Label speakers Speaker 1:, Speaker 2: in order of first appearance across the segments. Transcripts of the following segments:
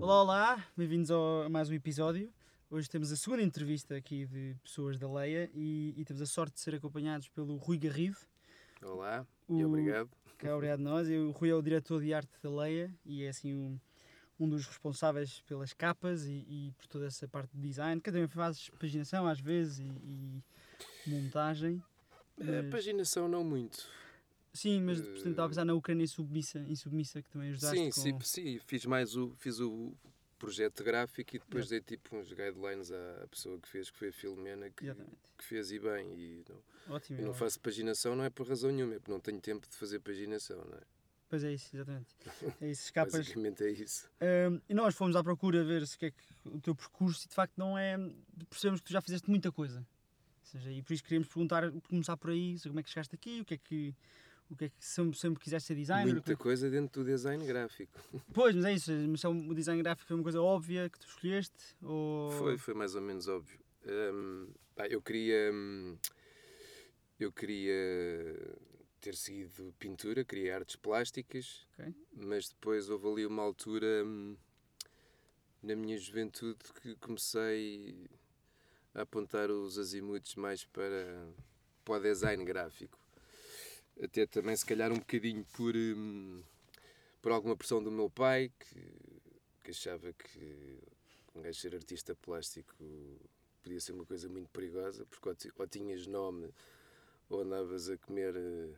Speaker 1: Olá, olá, bem-vindos a mais um episódio. Hoje temos a segunda entrevista aqui de pessoas da Leia e, e temos a sorte de ser acompanhados pelo Rui Garrido.
Speaker 2: Olá
Speaker 1: O-
Speaker 2: e obrigado.
Speaker 1: Que é obrigado a nós. E o Rui é o diretor de arte da Leia e é assim um, um dos responsáveis pelas capas e, e por toda essa parte de design, que também faz paginação às vezes e, e montagem.
Speaker 2: A
Speaker 1: Mas-
Speaker 2: paginação não muito.
Speaker 1: sim, mas portanto, estava a pensar na Ucrânia submissa, em submissa, que também ajudaste
Speaker 2: Sim,
Speaker 1: com...
Speaker 2: sim, sim, fiz mais o, fiz o projeto gráfico e depois dei tipo uns guidelines à pessoa que fez, que foi a Filomena, que, que fez e bem. E não,
Speaker 1: Ótimo.
Speaker 2: eu não
Speaker 1: é
Speaker 2: faço paginação não é por razão nenhuma, é porque não tenho tempo de fazer paginação, não é?
Speaker 1: Pois é isso, exatamente. É isso, as capas.
Speaker 2: Basicamente é isso.
Speaker 1: Ahm, e nós fomos à procura ver se o que é que o teu percurso e de facto não é. Percebemos que tu já fizeste muita coisa. Ou seja, e por isso queríamos perguntar, começar por aí, como é que chegaste aqui, o que é que. O que é que sempre, sempre quiseste ser designer?
Speaker 2: Muita coisa dentro do design gráfico.
Speaker 1: Pois, mas é isso. Mas é um- o design gráfico foi uma coisa óbvia que tu escolheste? Ou...
Speaker 2: Foi, foi mais ou menos óbvio. Hum, pá, eu queria. hum, eu queria ter seguido pintura, queria artes plásticas,
Speaker 1: Ok.
Speaker 2: mas depois houve ali uma altura hum, na minha juventude que comecei a apontar os azimutos mais para, para o design gráfico. Até também, se calhar, um bocadinho por, hum, por alguma pressão do meu pai, que, que achava que um gajo ser artista plástico podia ser uma coisa muito perigosa, porque ou, ti- ou tinhas nome ou andavas a comer eh,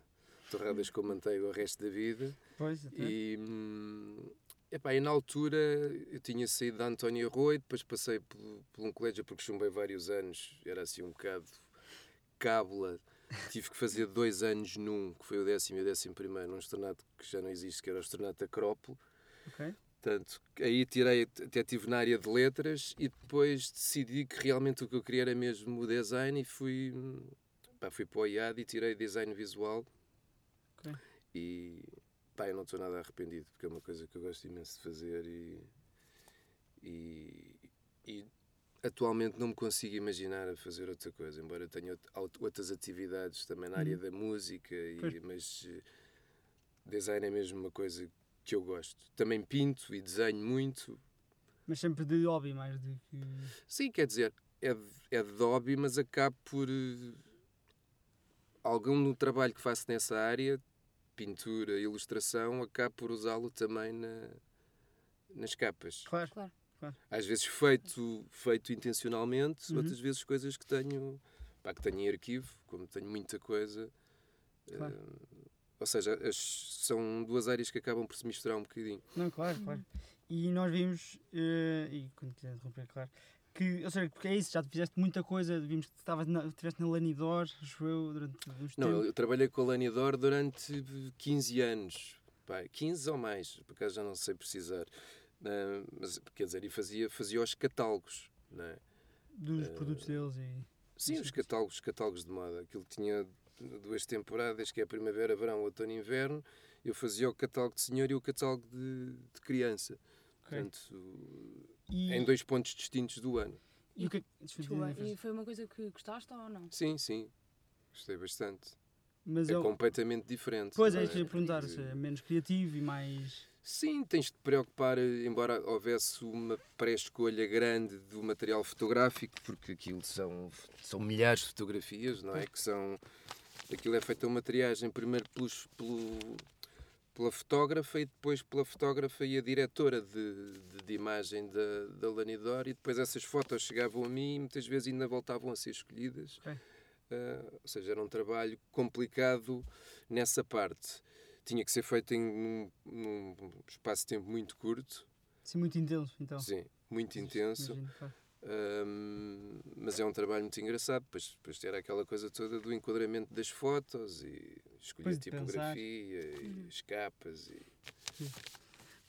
Speaker 2: torradas com manteiga o resto da vida.
Speaker 1: Pois, exatamente.
Speaker 2: E, hum, epá, e na altura eu tinha saído da Antónia Rui, depois passei por, por um colégio porque chumbei vários anos, era assim um bocado cábula. Tive que fazer dois anos num, que foi o décimo e o décimo primeiro, num estornato que já não existe, que era o estornato Acrópole.
Speaker 1: Ok.
Speaker 2: Portanto, aí tirei, até estive na área de letras e depois decidi que realmente o que eu queria era mesmo o design e fui, pá, fui para o IAD e tirei design visual.
Speaker 1: Ok.
Speaker 2: E pá, eu não estou nada arrependido porque é uma coisa que eu gosto imenso de fazer e, e, e atualmente não me consigo imaginar a fazer outra coisa, embora eu tenha out- out- outras atividades também na área da música, e, mas eh, design é mesmo uma coisa que eu gosto. Também pinto e desenho muito.
Speaker 1: Mas sempre de hobby, mais de que.
Speaker 2: Sim, quer dizer, é de, é de hobby, mas acabo por. eh, Algum no trabalho que faço nessa área, pintura, ilustração, acabo por usá-lo também na, nas capas.
Speaker 1: Claro.
Speaker 3: Claro.
Speaker 2: Às vezes feito, feito intencionalmente,
Speaker 1: Uhum.
Speaker 2: outras vezes coisas que tenho, pá, que tenho em arquivo, como tenho muita coisa.
Speaker 1: Claro.
Speaker 2: eh, ou seja, as, são duas áreas que acabam por se misturar um bocadinho.
Speaker 1: Não, claro, claro. E nós vimos, eh, e quando quiser interromper, claro, que, ou seja, porque é isso, já fizeste muita coisa, vimos que estavas na, estiveste na Lanidor, acho eu, durante uns
Speaker 2: Não, eu trabalhei com a Laniador durante 15 anos. Pá, 15 ou mais, por acaso já não sei precisar. Ah, mas, quer dizer, e fazia, fazia os catálogos. Não é?
Speaker 1: dos
Speaker 2: eh,
Speaker 1: produtos deles e.
Speaker 2: Sim,
Speaker 1: Sim,
Speaker 2: os catálogos, catálogos de moda. Aquilo tinha duas temporadas, que é a primavera, verão, outono e inverno. Eu fazia o catálogo de senhor e o catálogo de, de criança.
Speaker 1: Ok.
Speaker 2: Portanto,
Speaker 1: E,
Speaker 2: em dois pontos distintos do ano.
Speaker 1: e o que é desculpa,
Speaker 3: e foi uma coisa que gostaste ou não?
Speaker 2: Sim, sim. Gostei bastante.
Speaker 1: Mas
Speaker 2: É
Speaker 1: eu,
Speaker 2: completamente diferente.
Speaker 1: Pois é, que eu ia perguntar, seja, menos criativo e mais.
Speaker 2: Sim, tens de te preocupar, eh, embora houvesse uma pré-escolha grande do material fotográfico, porque aquilo são, são milhares de fotografias, não é? Que são. Aquilo é feito a uma triagem primeiro pelos, pelo, pela fotógrafa e depois pela fotógrafa e a diretora de, de, de imagem da, da Lanidor, e depois essas fotos chegavam a mim e muitas vezes ainda voltavam a ser escolhidas.
Speaker 1: Ok.
Speaker 2: Ah, ou seja, era um trabalho complicado nessa parte. Tinha que ser feito em num, num espaço de tempo muito curto,
Speaker 1: Sim, muito intenso, então.
Speaker 2: sim, muito intenso,
Speaker 1: Imagino.
Speaker 2: Ahm, mas é um trabalho muito engraçado. Depois, depois era aquela coisa toda do enquadramento das fotos e escolher
Speaker 1: Pois,
Speaker 2: a
Speaker 1: de pensar.
Speaker 2: tipografia e as capas. E...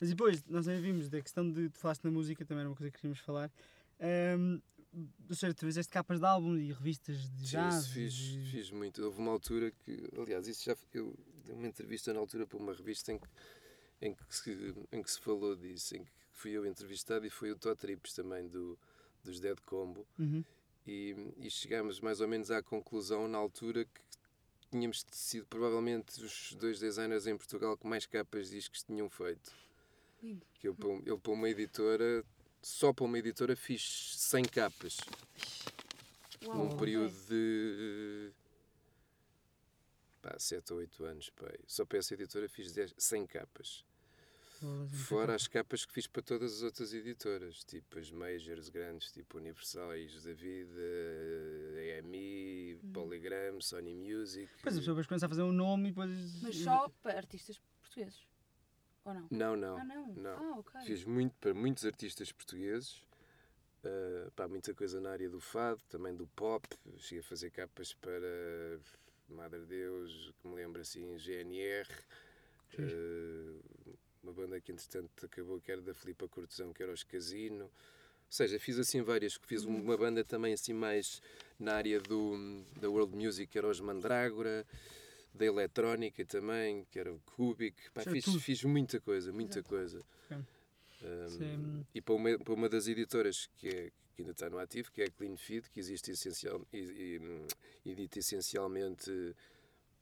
Speaker 1: Mas depois, nós também vimos da questão de. Tu falaste na música, também era uma coisa que queríamos falar. Ahm, ou seja, tu fizeste capas de álbum e revistas de
Speaker 2: Sim,
Speaker 1: jazz.
Speaker 2: isso fiz,
Speaker 1: de-
Speaker 2: fiz muito. Houve uma altura que, aliás, isso já eu uma entrevista na altura para uma revista em que, em que, se, em que se falou disso, em que fui eu entrevistado e foi o Tó Trips também do, dos Dead Combo.
Speaker 1: Uhum.
Speaker 2: E, e chegámos mais ou menos à conclusão na altura que tínhamos sido provavelmente os dois designers em Portugal que mais capas de discos tinham feito.
Speaker 3: Lindo.
Speaker 2: Que eu, para eu para uma editora, só para uma editora fiz 100 capas
Speaker 3: Uau,
Speaker 2: num período de pá, 7 ou 8 anos. Pá. Só para essa editora fiz 10, 100 capas. Fora as capas que fiz para todas as outras editoras, tipo as majors grandes, tipo Universais da Vida, EMI, Polygram, Sony Music.
Speaker 1: Depois a pessoa depois começa a fazer um nome e depois.
Speaker 3: Mas só para artistas portugueses? Ou não?
Speaker 2: Não, não.
Speaker 3: Ah, não?
Speaker 2: não.
Speaker 3: Ah, ok.
Speaker 2: Fiz muito para muitos artistas portugueses, uh, pá, muita coisa na área do fado, também do pop. Cheguei a fazer capas para Madre Deus, que me lembro assim, GNR, uh, uma banda que entretanto acabou, que era da Filipa Cortesão, que era os Casino. Ou seja, fiz assim várias, fiz
Speaker 3: Uhum.
Speaker 2: uma banda também assim mais na área do, da world music, que era os Mandrágora, da eletrónica também, que era o Cubic. Pá,
Speaker 1: é
Speaker 2: fiz,
Speaker 1: tudo.
Speaker 2: fiz muita coisa, muita
Speaker 3: Exato.
Speaker 2: coisa.
Speaker 1: Ok.
Speaker 2: Um, E para uma, para uma das editoras que, é, que ainda está no ativo, que é a Clean Feed, que existe essencial, e, e, edita essencialmente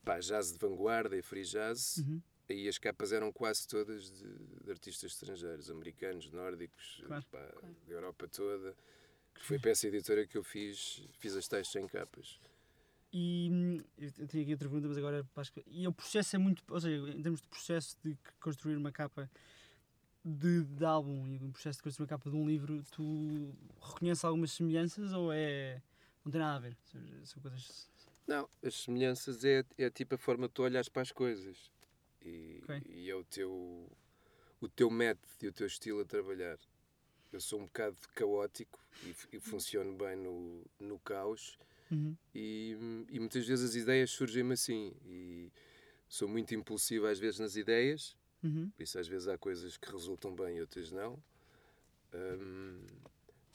Speaker 2: pá, jazz de vanguarda e free jazz.
Speaker 1: Uhum.
Speaker 2: Aí as capas eram quase todas de, de artistas estrangeiros, americanos, nórdicos,
Speaker 1: Claro.
Speaker 2: pá,
Speaker 3: Claro.
Speaker 2: da Europa toda. Que foi para essa editora que eu fiz, fiz as tais 100 capas.
Speaker 1: E hum, eu tinha aqui outra pergunta, mas agora acho que. E o processo é muito. Ou seja, em termos de processo de construir uma capa de, de álbum e o processo de construir uma capa de um livro, tu reconheces algumas semelhanças ou é. não tem nada a ver? São coisas.
Speaker 2: Não, as semelhanças é, é tipo a forma que tu olhas para as coisas. E,
Speaker 1: Ok.
Speaker 2: e é o teu, o teu método e o teu estilo a trabalhar. Eu sou um bocado caótico e, e funciono bem no, no caos
Speaker 1: Uhum.
Speaker 2: e, e muitas vezes as ideias surgem-me assim. E sou muito impulsivo às vezes nas ideias,
Speaker 1: Uhum.
Speaker 2: por isso às vezes há coisas que resultam bem e outras não. Hum,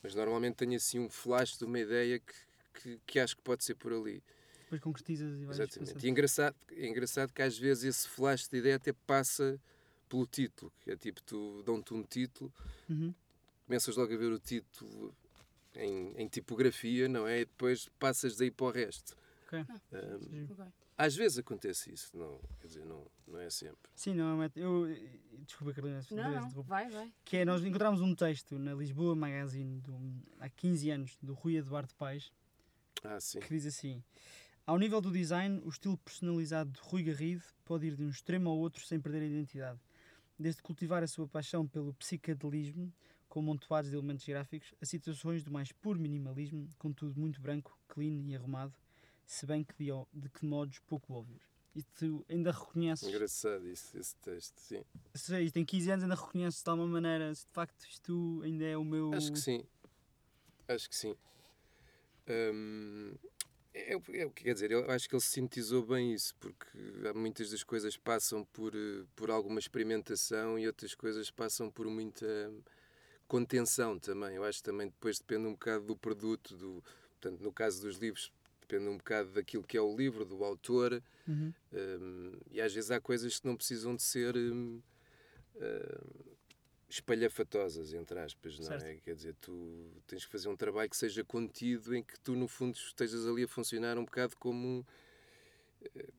Speaker 2: mas normalmente tenho assim um flash de uma ideia que, que, que acho que pode ser por ali.
Speaker 1: Depois concretizas e vais.
Speaker 2: Exatamente.
Speaker 1: pensando.
Speaker 2: E é engraçado, é engraçado que às vezes esse flash de ideia até passa pelo título. Que é tipo, tu dão-te um título,
Speaker 1: Uhum.
Speaker 2: começas logo a ver o título em, em tipografia, não é? E depois passas daí para o resto.
Speaker 1: Ok.
Speaker 2: Hum,
Speaker 3: Ok.
Speaker 2: Às vezes acontece isso, não, quer dizer, não, não é sempre.
Speaker 1: Sim, não é. Eu, desculpa, Carolina, se
Speaker 3: Não, não. Vai, vai.
Speaker 1: que é nós encontramos um texto na Lisboa Magazine do, há 15 anos do Rui Eduardo Paes
Speaker 2: Ah, sim.
Speaker 1: que diz assim ao nível do design o estilo personalizado de Rui Garrido pode ir de um extremo ao outro sem perder a identidade desde cultivar a sua paixão pelo psicadelismo com montoados de elementos gráficos a situações do mais puro minimalismo contudo muito branco, clean e arrumado se bem que de, de que modos pouco óbvios e tu ainda reconheces
Speaker 2: Engraçado isso, esse texto, sim.
Speaker 1: ou seja, isto tem 15 anos ainda reconheces de alguma maneira se de facto isto ainda é o meu
Speaker 2: Acho que sim. Acho que sim. Hum, é, o- é o que quer dizer, eu acho que ele sintetizou bem isso, porque muitas das coisas passam por, eh, por alguma experimentação e outras coisas passam por muita contenção também. Eu acho que também depois depende um bocado do produto, do, portanto, no caso dos livros, depende um bocado daquilo que é o livro, do autor,
Speaker 1: Uhum.
Speaker 2: Hum, e às vezes há coisas que não precisam de ser hum, hum, espalhafatosas, entre aspas, não é?
Speaker 1: Certo.
Speaker 2: Quer dizer, tu tens que fazer um trabalho que seja contido, em que tu, no fundo, estejas ali a funcionar um bocado como eh,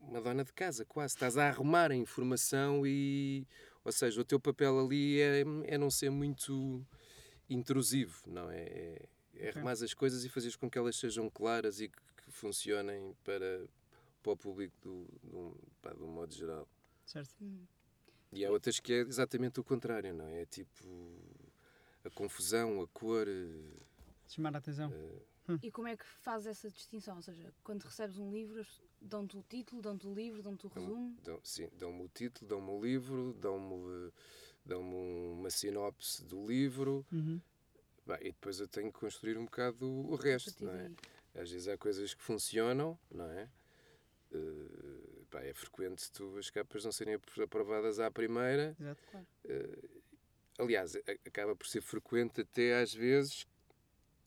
Speaker 2: uma dona de casa, quase. Estás a arrumar a informação e, ou seja, o teu papel ali é, é não ser muito intrusivo, não é? É, é
Speaker 1: Ok.
Speaker 2: arrumar as coisas e fazeres com que elas sejam claras e que, que funcionem para, para o público do, do, pá, de um modo geral.
Speaker 1: certo
Speaker 3: Hum.
Speaker 2: E há outras que é exatamente o contrário, não é? É tipo a confusão, a cor. eh,
Speaker 1: chamar a atenção
Speaker 3: E como é que faz essa distinção? Ou seja, quando recebes um livro, dão-te o título, dão-te o livro, dão-te o resumo?
Speaker 2: Dão, sim, dão-me o título, dão-me o livro, dão-me eh, dão-me uma sinopse do livro.
Speaker 1: Uhum.
Speaker 2: Bah, e depois eu tenho que construir um bocado o resto, não é? Às vezes há coisas que funcionam, não é? Eh, pá, é frequente tu, as capas não serem apro- aprovadas à primeira.
Speaker 1: Exato.
Speaker 3: Claro.
Speaker 2: Eh, aliás, acaba por ser frequente até às vezes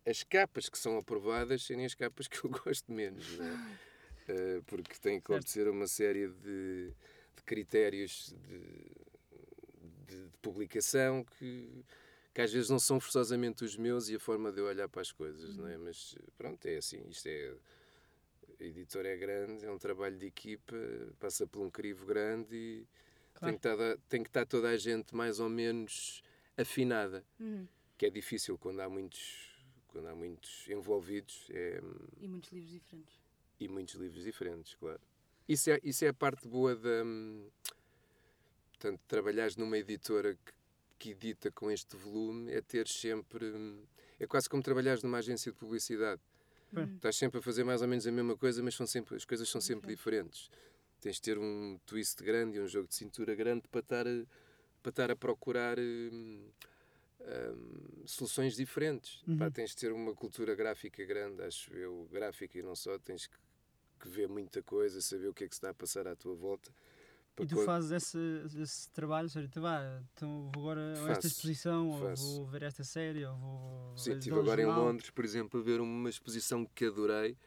Speaker 2: as capas que são aprovadas serem as capas que eu gosto menos, não é? Eh, porque tem que obedecer a uma série de, de critérios de, publicação que, que às vezes não são forçosamente os meus e a forma de eu olhar para as coisas, não é? Mas pronto, é assim, isto é. A editora é grande, é um trabalho de equipa, passa por um crivo grande e
Speaker 1: Claro.
Speaker 2: tem, que estar, tem que estar toda a gente mais ou menos afinada,
Speaker 3: Uhum.
Speaker 2: que é difícil quando há muitos, quando há muitos envolvidos é,
Speaker 3: E muitos livros diferentes.
Speaker 2: e muitos livros diferentes, claro. Isso é, isso é a parte boa da. hum, Portanto, trabalhares numa editora que, que edita com este volume é ter sempre. hum, É quase como trabalhares numa agência de publicidade.
Speaker 1: Bem.
Speaker 3: Uhum.
Speaker 2: Estás sempre a fazer mais ou menos a mesma coisa, mas são sempre, as coisas são sempre diferentes. Tens de ter um twist grande e um jogo de cintura grande para estar a, para estar a procurar hum, hum, soluções diferentes.
Speaker 1: Uhum.
Speaker 2: Pá, tens de ter uma cultura gráfica grande, acho eu, gráfica e não só, tens que, que ver muita coisa, saber o que é que se está a passar à tua volta.
Speaker 1: E tu fazes esse, esse trabalho, ou seja, tu vá, então vou agora a esta
Speaker 2: Faço,
Speaker 1: exposição, ou
Speaker 2: faço.
Speaker 1: vou ver esta série, ou vou
Speaker 2: Sim, estive agora em
Speaker 1: jornal.
Speaker 2: Londres, por exemplo, a ver uma exposição que adorei,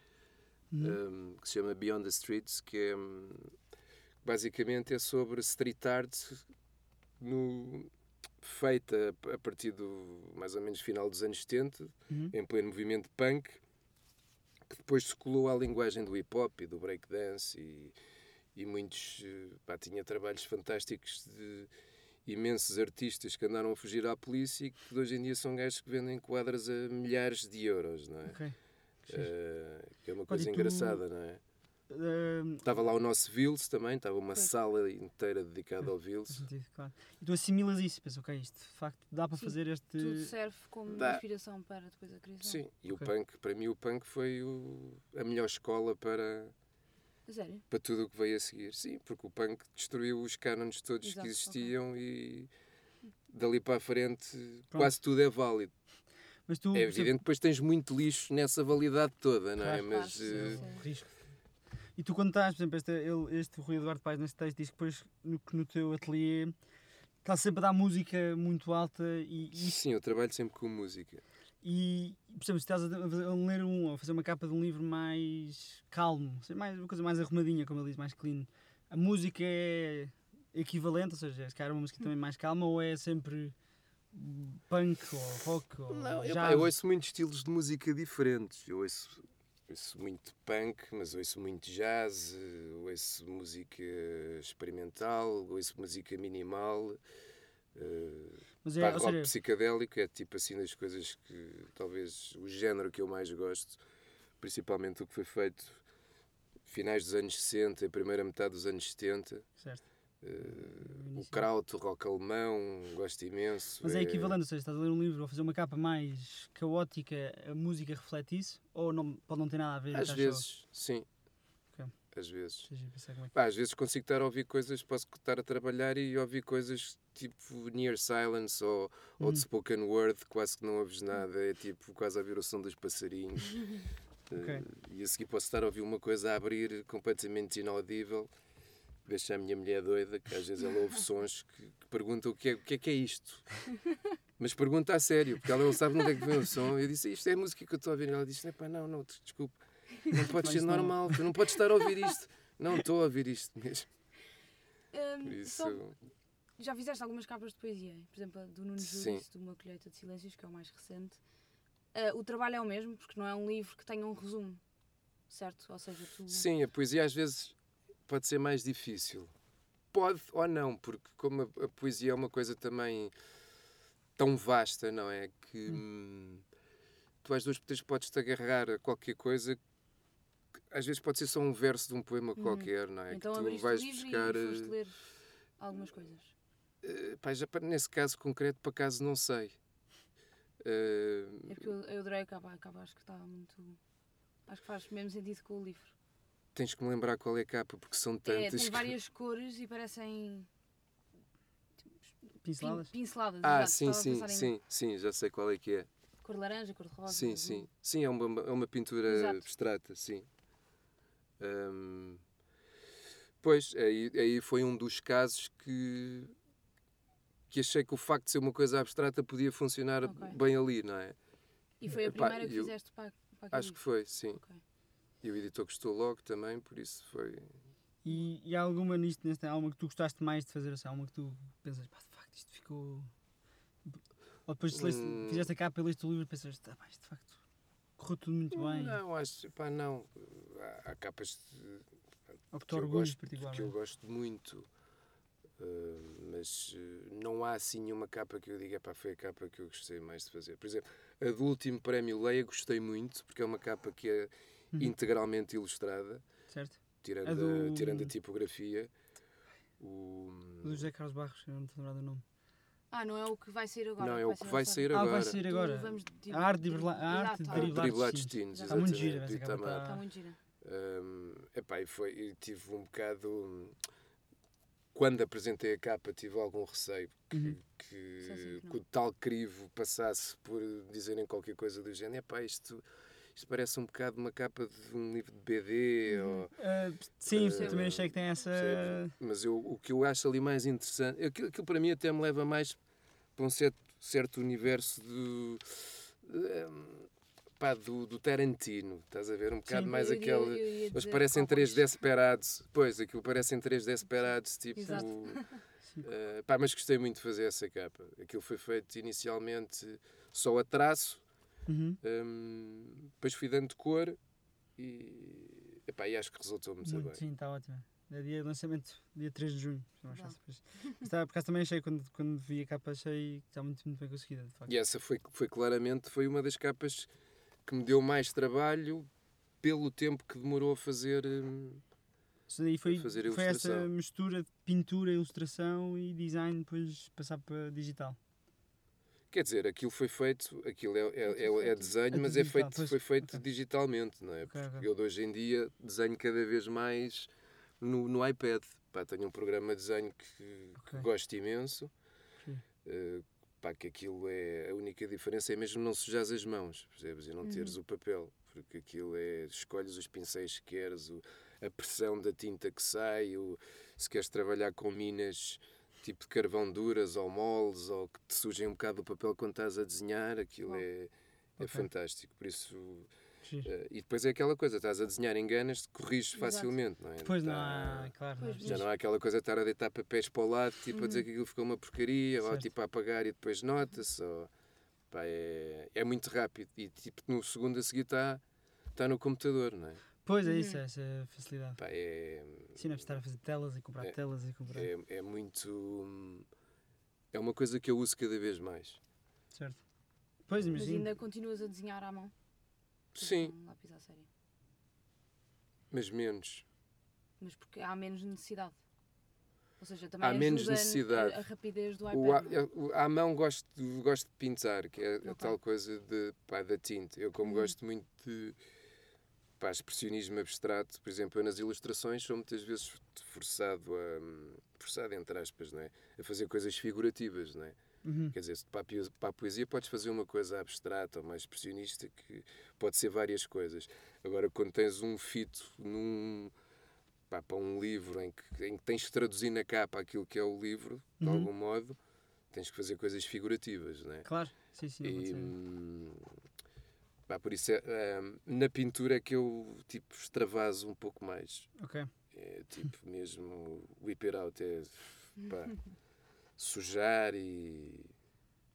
Speaker 1: Uhum.
Speaker 2: um, que se chama Beyond the Streets, que é hum, basicamente é sobre street art no, feita a partir do mais ou menos final dos anos 70,
Speaker 1: Uhum.
Speaker 2: em pleno movimento punk, que depois se colou à linguagem do hip hop e do breakdance e, e muitos eh, pá, tinha trabalhos fantásticos de imensos artistas que andaram a fugir à polícia e que hoje em dia são gajos que vendem quadras a milhares de euros, não é?
Speaker 1: Ok. Que fixe.
Speaker 2: Eh, que é uma
Speaker 1: Olha,
Speaker 2: coisa
Speaker 1: tu-
Speaker 2: engraçada, não é?
Speaker 1: Ahm,
Speaker 2: Estava lá o nosso Vils também, estava uma
Speaker 3: Pois.
Speaker 2: sala inteira dedicada ao Vils.
Speaker 1: sentido, claro. E tu assimilas isso, pensas, ok, isto de facto dá para
Speaker 3: Sim,
Speaker 1: fazer este.
Speaker 3: Tudo serve como
Speaker 2: Dá.
Speaker 3: inspiração para depois a criação.
Speaker 2: Sim, e
Speaker 1: Ok.
Speaker 2: o punk, para mim o punk foi o- a melhor escola para,
Speaker 3: Sério?
Speaker 2: para tudo o que veio a seguir. Sim, porque o punk destruiu os cânones todos
Speaker 3: Exato,
Speaker 2: que existiam e dali para a frente
Speaker 1: Pronto.
Speaker 2: quase tudo é válido.
Speaker 1: Mas tu,
Speaker 2: É evidente que depois tens muito lixo nessa validade toda, não é?
Speaker 1: Claro,
Speaker 2: Mas
Speaker 3: claro,
Speaker 2: eh,
Speaker 3: sim.
Speaker 1: é um risco. E tu quando estás, por exemplo, este, ele, este Rui Eduardo Paz neste texto diz que depois no, que no teu ateliê está sempre a dar música muito alta e, e,
Speaker 2: sim, eu trabalho sempre com música.
Speaker 1: E por exemplo, se estás a, a ler um ou a fazer uma capa de um livro mais calmo, seja, mais, uma coisa mais arrumadinha, como ele diz, mais clean, a música é equivalente, ou seja, se calhar uma música também mais calma ou é sempre punk ou rock ou
Speaker 2: Não, eu, pá, eu ouço muitos estilos de música diferentes. Eu ouço, ouço muito punk, mas ouço muito jazz, eh, ouço música experimental, ouço música minimal.
Speaker 1: Mas é,
Speaker 2: rock
Speaker 1: seja,
Speaker 2: psicadélico é tipo assim das coisas que talvez o género que eu mais gosto, principalmente o que foi feito finais dos anos 60 e primeira metade dos anos 70.
Speaker 1: certo.
Speaker 2: eh, o kraut, o rock alemão, gosto imenso.
Speaker 1: Mas é equivalente, ou seja, estás a ler um livro ou fazer uma capa mais caótica, a música reflete isso? Ou não, pode não ter nada a ver?
Speaker 2: Às
Speaker 1: estás só-
Speaker 2: vezes, sim. Às vezes.
Speaker 1: É
Speaker 2: Pá, às vezes consigo estar a ouvir coisas, posso estar a trabalhar e ouvir coisas tipo Near Silence ou, ou
Speaker 1: Uhum.
Speaker 2: de Spoken Word, quase que não ouves nada, é tipo quase a ouvir o som dos passarinhos. Eh, e a seguir posso estar a ouvir uma coisa a abrir completamente inaudível. Deixa a minha mulher doida, que às vezes ela ouve sons que, que pergunta o que, é, o que é que é isto. Mas pergunta a sério, porque ela não sabe onde é que vem o som. Eu disse, isto é a música que eu estou a ouvir. E ela disse, pá, não, não, desculpe. Não pode ser normal, tu não podes estar a ouvir isto. Não, estou a ouvir isto mesmo.
Speaker 3: Hum,
Speaker 2: Por isso,
Speaker 3: só- já fizeste algumas capas de poesia? Por exemplo, a do Nuno. Júris, do Uma Colheita de Silêncios, que é o mais recente. Ah, o trabalho é o mesmo, porque não é um livro que tenha um resumo, certo? Ou seja, tu...
Speaker 2: sim, a poesia às vezes pode ser mais difícil. Pode ou não, porque como a, a poesia é uma coisa também tão vasta, não é? Que hum, tu às vezes podes- podes-te agarrar a qualquer coisa às vezes pode ser só um verso de um poema qualquer, não é?
Speaker 3: então
Speaker 2: que tu vais buscar.
Speaker 3: e foste
Speaker 2: eh,
Speaker 3: ler algumas coisas.
Speaker 2: eh, pá, já, nesse caso concreto, por acaso, não sei. Eh,
Speaker 3: É porque eu, eu adorei a capa, a capa acho que está muito... Acho que faz mesmo sentido com o livro.
Speaker 2: tens que me lembrar qual é a capa, porque são
Speaker 3: É,
Speaker 2: tantas.
Speaker 3: tem
Speaker 2: que-
Speaker 3: várias cores e parecem pin-
Speaker 1: Pinceladas?
Speaker 3: pinceladas.
Speaker 2: Ah,
Speaker 3: exato.
Speaker 2: sim, sim,
Speaker 3: em
Speaker 2: sim, sim, já sei qual é que é.
Speaker 3: Cor de laranja, cor de rosa.
Speaker 2: Sim, sim. Sim, é uma, é uma pintura
Speaker 3: Exato.
Speaker 2: abstrata, sim. Hum, pois, aí, aí foi um dos casos que, que achei que o facto de ser uma coisa abstrata podia funcionar
Speaker 3: Ok.
Speaker 2: bem ali, não é?
Speaker 3: E foi a
Speaker 2: Epá,
Speaker 3: primeira que
Speaker 2: eu
Speaker 3: fizeste para,
Speaker 2: Acho que foi, sim.
Speaker 3: Ok.
Speaker 2: E o editor gostou logo também, por isso foi.
Speaker 1: E, e há alguma nisto, nesta, há uma que tu gostaste mais de fazer, assim, há uma que tu pensas, pá, de facto, isto ficou. Ou depois
Speaker 2: Hum.
Speaker 1: fizeste a capa e leste o livro e pensaste, ah, pá, isto de facto correu tudo muito bem.
Speaker 2: Não, acho, pá, não. Há, há capas de,
Speaker 1: Ou que
Speaker 2: eu gosto, que eu gosto muito. Uh, mas uh, não há assim nenhuma capa que eu diga, pá, foi a capa que eu gostei mais de fazer. Por exemplo, a do último prémio Leia gostei muito, porque é uma capa que é
Speaker 1: Uhum.
Speaker 2: integralmente ilustrada,
Speaker 1: Certo?
Speaker 2: tirando,
Speaker 1: A
Speaker 2: a,
Speaker 1: do-
Speaker 2: tirando a tipografia. O,
Speaker 1: do José Carlos Barros, eu não estou a lembrar do nome.
Speaker 3: Ah, não é o que vai sair agora.
Speaker 2: não, é o que vai
Speaker 3: lançado.
Speaker 2: sair
Speaker 1: Ah,
Speaker 2: agora.
Speaker 1: vai sair agora.
Speaker 3: Vamos de-
Speaker 1: A arte de dribla- a arte de
Speaker 3: Exato.
Speaker 1: driblar destinos.
Speaker 2: destinos,
Speaker 1: Está muito gira.
Speaker 3: Está
Speaker 1: está-
Speaker 3: muito gira.
Speaker 2: Um, epá, e foi, e tive um bocado. Quando apresentei a capa, tive algum receio que,
Speaker 1: Uhum.
Speaker 2: que,
Speaker 3: Sim, sim, que
Speaker 2: que o tal crivo passasse por dizerem qualquer coisa do género. Epá, isto, isto parece um bocado uma capa de um livro de BD.
Speaker 3: Uhum.
Speaker 2: Ou,
Speaker 1: Ah, sim,
Speaker 2: Eh,
Speaker 1: também achei que tem essa.
Speaker 2: percebes? Mas eu, o que eu acho ali mais interessante. Aquilo, aquilo para mim até me leva mais para um certo, certo universo do. hum, pá, do, do Tarantino, estás a ver? Um bocado
Speaker 1: Sim.
Speaker 2: mais
Speaker 3: Eu
Speaker 2: aquele.
Speaker 3: eu
Speaker 2: Eles
Speaker 3: dizer
Speaker 2: parecem três
Speaker 3: cowboys.
Speaker 2: Desperados. Pois, aquilo parecem três Desperados, tipo. Eh, pá, mas gostei muito de fazer essa capa. Aquilo foi feito inicialmente só a traço,
Speaker 1: Uhum.
Speaker 2: hum, depois fui dando cor e, epá, e acho que resultou muito, bem.
Speaker 1: sim, está ótimo. É dia de lançamento, dia 3 de junho. se não. Mas está, por acaso também achei, quando, quando vi a capa, achei que está muito, muito bem conseguida, de facto.
Speaker 2: E essa foi, foi claramente foi uma das capas que me deu mais trabalho pelo tempo que demorou a fazer. hum,
Speaker 1: daí foi,
Speaker 2: fazer a
Speaker 1: foi essa mistura de pintura, ilustração e design, depois passar para digital.
Speaker 2: Quer dizer, aquilo foi feito, aquilo é, é, é, é desenho,
Speaker 1: É
Speaker 2: mas é feito, foi feito digitalmente, não é? Porque eu de hoje em dia desenho cada vez mais no, no iPad. Pá, tenho um programa de desenho que, que
Speaker 1: Ok.
Speaker 2: gosto imenso. Eh, pá, que aquilo é a única diferença é mesmo não sujares as mãos, percebes? E não teres o papel, porque aquilo é escolhes os pincéis que queres, o- a pressão da tinta que sai, o, se queres trabalhar com minas tipo de carvão duras ou moles ou que te sujem um bocado o papel quando estás a desenhar, aquilo
Speaker 3: Uau.
Speaker 2: é, é
Speaker 1: Ok.
Speaker 2: fantástico. Por isso, eh, e depois é aquela coisa, estás a desenhar enganas, corriges
Speaker 3: Exato.
Speaker 2: facilmente, não é?
Speaker 1: Depois não
Speaker 2: Tá-
Speaker 1: há, claro,
Speaker 3: Pois,
Speaker 1: não há-
Speaker 2: já não há aquela coisa de estar a deitar papéis para o lado, tipo a dizer
Speaker 3: Uhum.
Speaker 2: que aquilo ficou uma porcaria, ou
Speaker 1: Certo.
Speaker 2: tipo a apagar e depois nota-se. Ou, pá, é, é muito rápido e tipo no segundo a seguir está tá no computador, não é?
Speaker 1: Pois é
Speaker 3: Uhum.
Speaker 1: isso, é essa facilidade.
Speaker 2: Pá, é,
Speaker 1: Sim, não é preciso estar a fazer telas e comprar
Speaker 2: É,
Speaker 1: telas e comprar.
Speaker 2: é, é muito. É uma coisa que eu uso cada vez mais.
Speaker 1: Certo. Pois,
Speaker 3: Mas ainda continuas a desenhar à mão? Tipo,
Speaker 2: Sim,
Speaker 3: Com lápis à série.
Speaker 2: mas menos.
Speaker 3: Mas porque há menos necessidade. Ou seja, também
Speaker 2: Há menos
Speaker 3: ajuda a-
Speaker 2: necessidade.
Speaker 3: A, a rapidez do
Speaker 2: O, a,
Speaker 3: iPad. é?
Speaker 2: à mão gosto, de- gosto de pintar, que é a
Speaker 3: Ok.
Speaker 2: tal coisa de, pá, da tinta. Eu, como
Speaker 3: Uhum.
Speaker 2: gosto muito de pá, expressionismo abstrato, por exemplo, eu nas ilustrações sou muitas vezes forçado a. forçado, entre aspas, não é? a fazer coisas figurativas, não é?
Speaker 1: Uhum.
Speaker 2: Quer dizer, para a, poesia, para a poesia podes fazer uma coisa abstrata ou mais expressionista que pode ser várias coisas. Agora, quando tens um fito num, pá, para um livro em que, em que tens que traduzir na capa aquilo que é o livro, de
Speaker 1: Uhum.
Speaker 2: algum modo, tens que fazer coisas figurativas, não é?
Speaker 1: Claro, sim, sim.
Speaker 2: E, pá, por isso, é, na pintura é que eu tipo, extravaso um pouco mais.
Speaker 1: Ok.
Speaker 2: É tipo mesmo whip it out, é pá, sujar e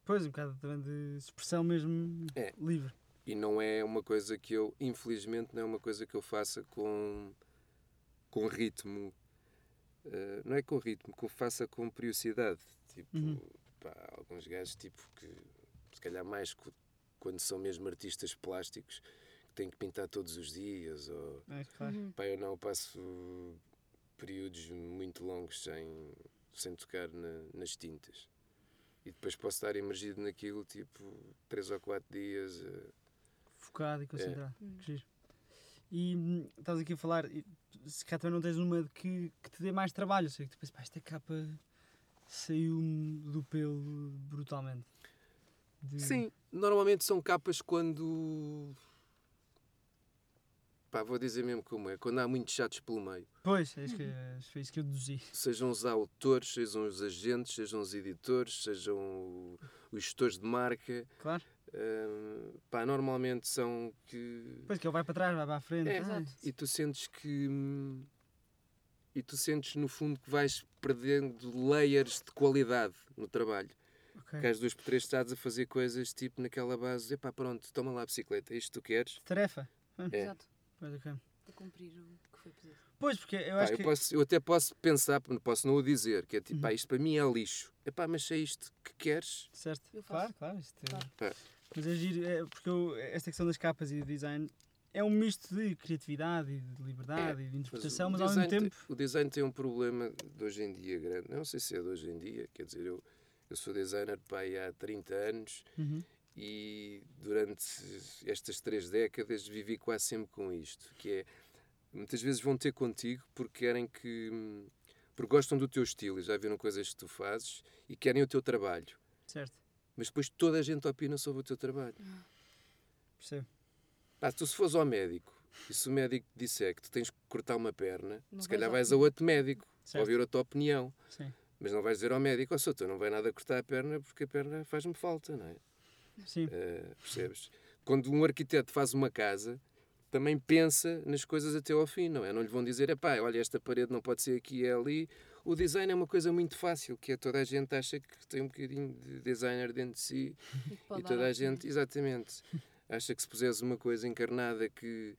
Speaker 1: Pois, um bocado também de expressão mesmo
Speaker 2: É.
Speaker 1: livre.
Speaker 2: E não é uma coisa que eu, infelizmente, não é uma coisa que eu faça com, com ritmo. eh, não é com ritmo, que eu faça com periodicidade. Tipo,
Speaker 1: Uhum.
Speaker 2: pá, alguns gajos, tipo, que se calhar mais quando são mesmo artistas plásticos, que têm que pintar todos os dias. Ou,
Speaker 1: É, claro.
Speaker 3: Uhum.
Speaker 2: pá, eu não passo períodos muito longos sem, sem tocar na- nas tintas. E depois posso estar imergido naquilo, tipo, três ou quatro dias. eh,
Speaker 1: Focado e concentrado.
Speaker 3: Hum.
Speaker 1: Que giro. E hum, estás aqui a falar, se cá também não tens uma de que, que te dê mais trabalho, sei que tu pensas, pá, esta capa saiu do pelo brutalmente. De-
Speaker 2: Sim, normalmente são capas quando. Pá, vou dizer mesmo como é, quando há muitos chatos pelo meio.
Speaker 1: Pois, é isso que, é- foi isso que eu deduzi.
Speaker 2: Sejam os autores, sejam os agentes, sejam os editores, sejam o- os gestores de marca.
Speaker 1: Claro.
Speaker 2: hum, pá, normalmente são que.
Speaker 1: Pois que ele vai para trás, vai para a frente.
Speaker 2: É,
Speaker 1: ah,
Speaker 3: Exato.
Speaker 2: E tu sentes que. e tu sentes no fundo que vais perdendo layers de qualidade no trabalho.
Speaker 1: Ok.
Speaker 2: Que às duas por três estás a fazer coisas tipo naquela base, epá, pronto, toma lá a bicicleta, é isto tu queres?
Speaker 1: Tarefa.
Speaker 2: É.
Speaker 3: Exato.
Speaker 1: Pois, ok.
Speaker 3: Para cumprir o que foi pedido.
Speaker 1: Pois, porque eu
Speaker 2: Pá,
Speaker 1: acho
Speaker 2: eu,
Speaker 1: que.
Speaker 2: posso- eu até posso pensar, posso não o dizer, que é tipo,
Speaker 1: Uhum.
Speaker 2: pá, isto para mim é lixo. Epá, mas se é isto que queres,
Speaker 1: Certo.
Speaker 3: Eu faço.
Speaker 1: Claro, claro. Isto é-
Speaker 3: Claro.
Speaker 2: Pá.
Speaker 1: Mas é giro, é, porque eu- esta questão das capas e do design é um misto de criatividade e de liberdade e de interpretação, mas,
Speaker 2: o
Speaker 1: ao mesmo tempo.
Speaker 2: tem- o design tem um problema de hoje em dia grande. Não sei se é de hoje em dia, quer dizer, eu, eu sou designer pá, aí há 30 anos
Speaker 1: Uhum.
Speaker 2: e durante estas três décadas vivi quase sempre com isto, que é muitas vezes vão ter contigo porque querem que porque gostam do teu estilo e já viram coisas que tu fazes e querem o teu trabalho.
Speaker 1: Certo.
Speaker 2: Mas depois toda a gente opina sobre o teu trabalho.
Speaker 1: Percebo.
Speaker 2: Pá, tu se fores ao médico e se o médico disser que tu tens que cortar uma perna,
Speaker 3: Não
Speaker 2: se calhar vais a outro médico para
Speaker 1: Certo.
Speaker 2: ouvir a tua opinião.
Speaker 1: Sim.
Speaker 2: Mas não vais dizer ao médico, oh, não vai nada cortar a perna porque a perna faz-me falta, não é?
Speaker 1: Sim.
Speaker 2: Eh, percebes? Quando um arquiteto faz uma casa, também pensa nas coisas até ao fim, não é? Não lhe vão dizer, epá, olha, esta parede não pode ser aqui, é ali. O design é uma coisa muito fácil, que é toda a gente acha que tem um bocadinho de designer dentro de si
Speaker 3: E,
Speaker 2: e toda a gente, exatamente, acha que se puseres uma coisa encarnada que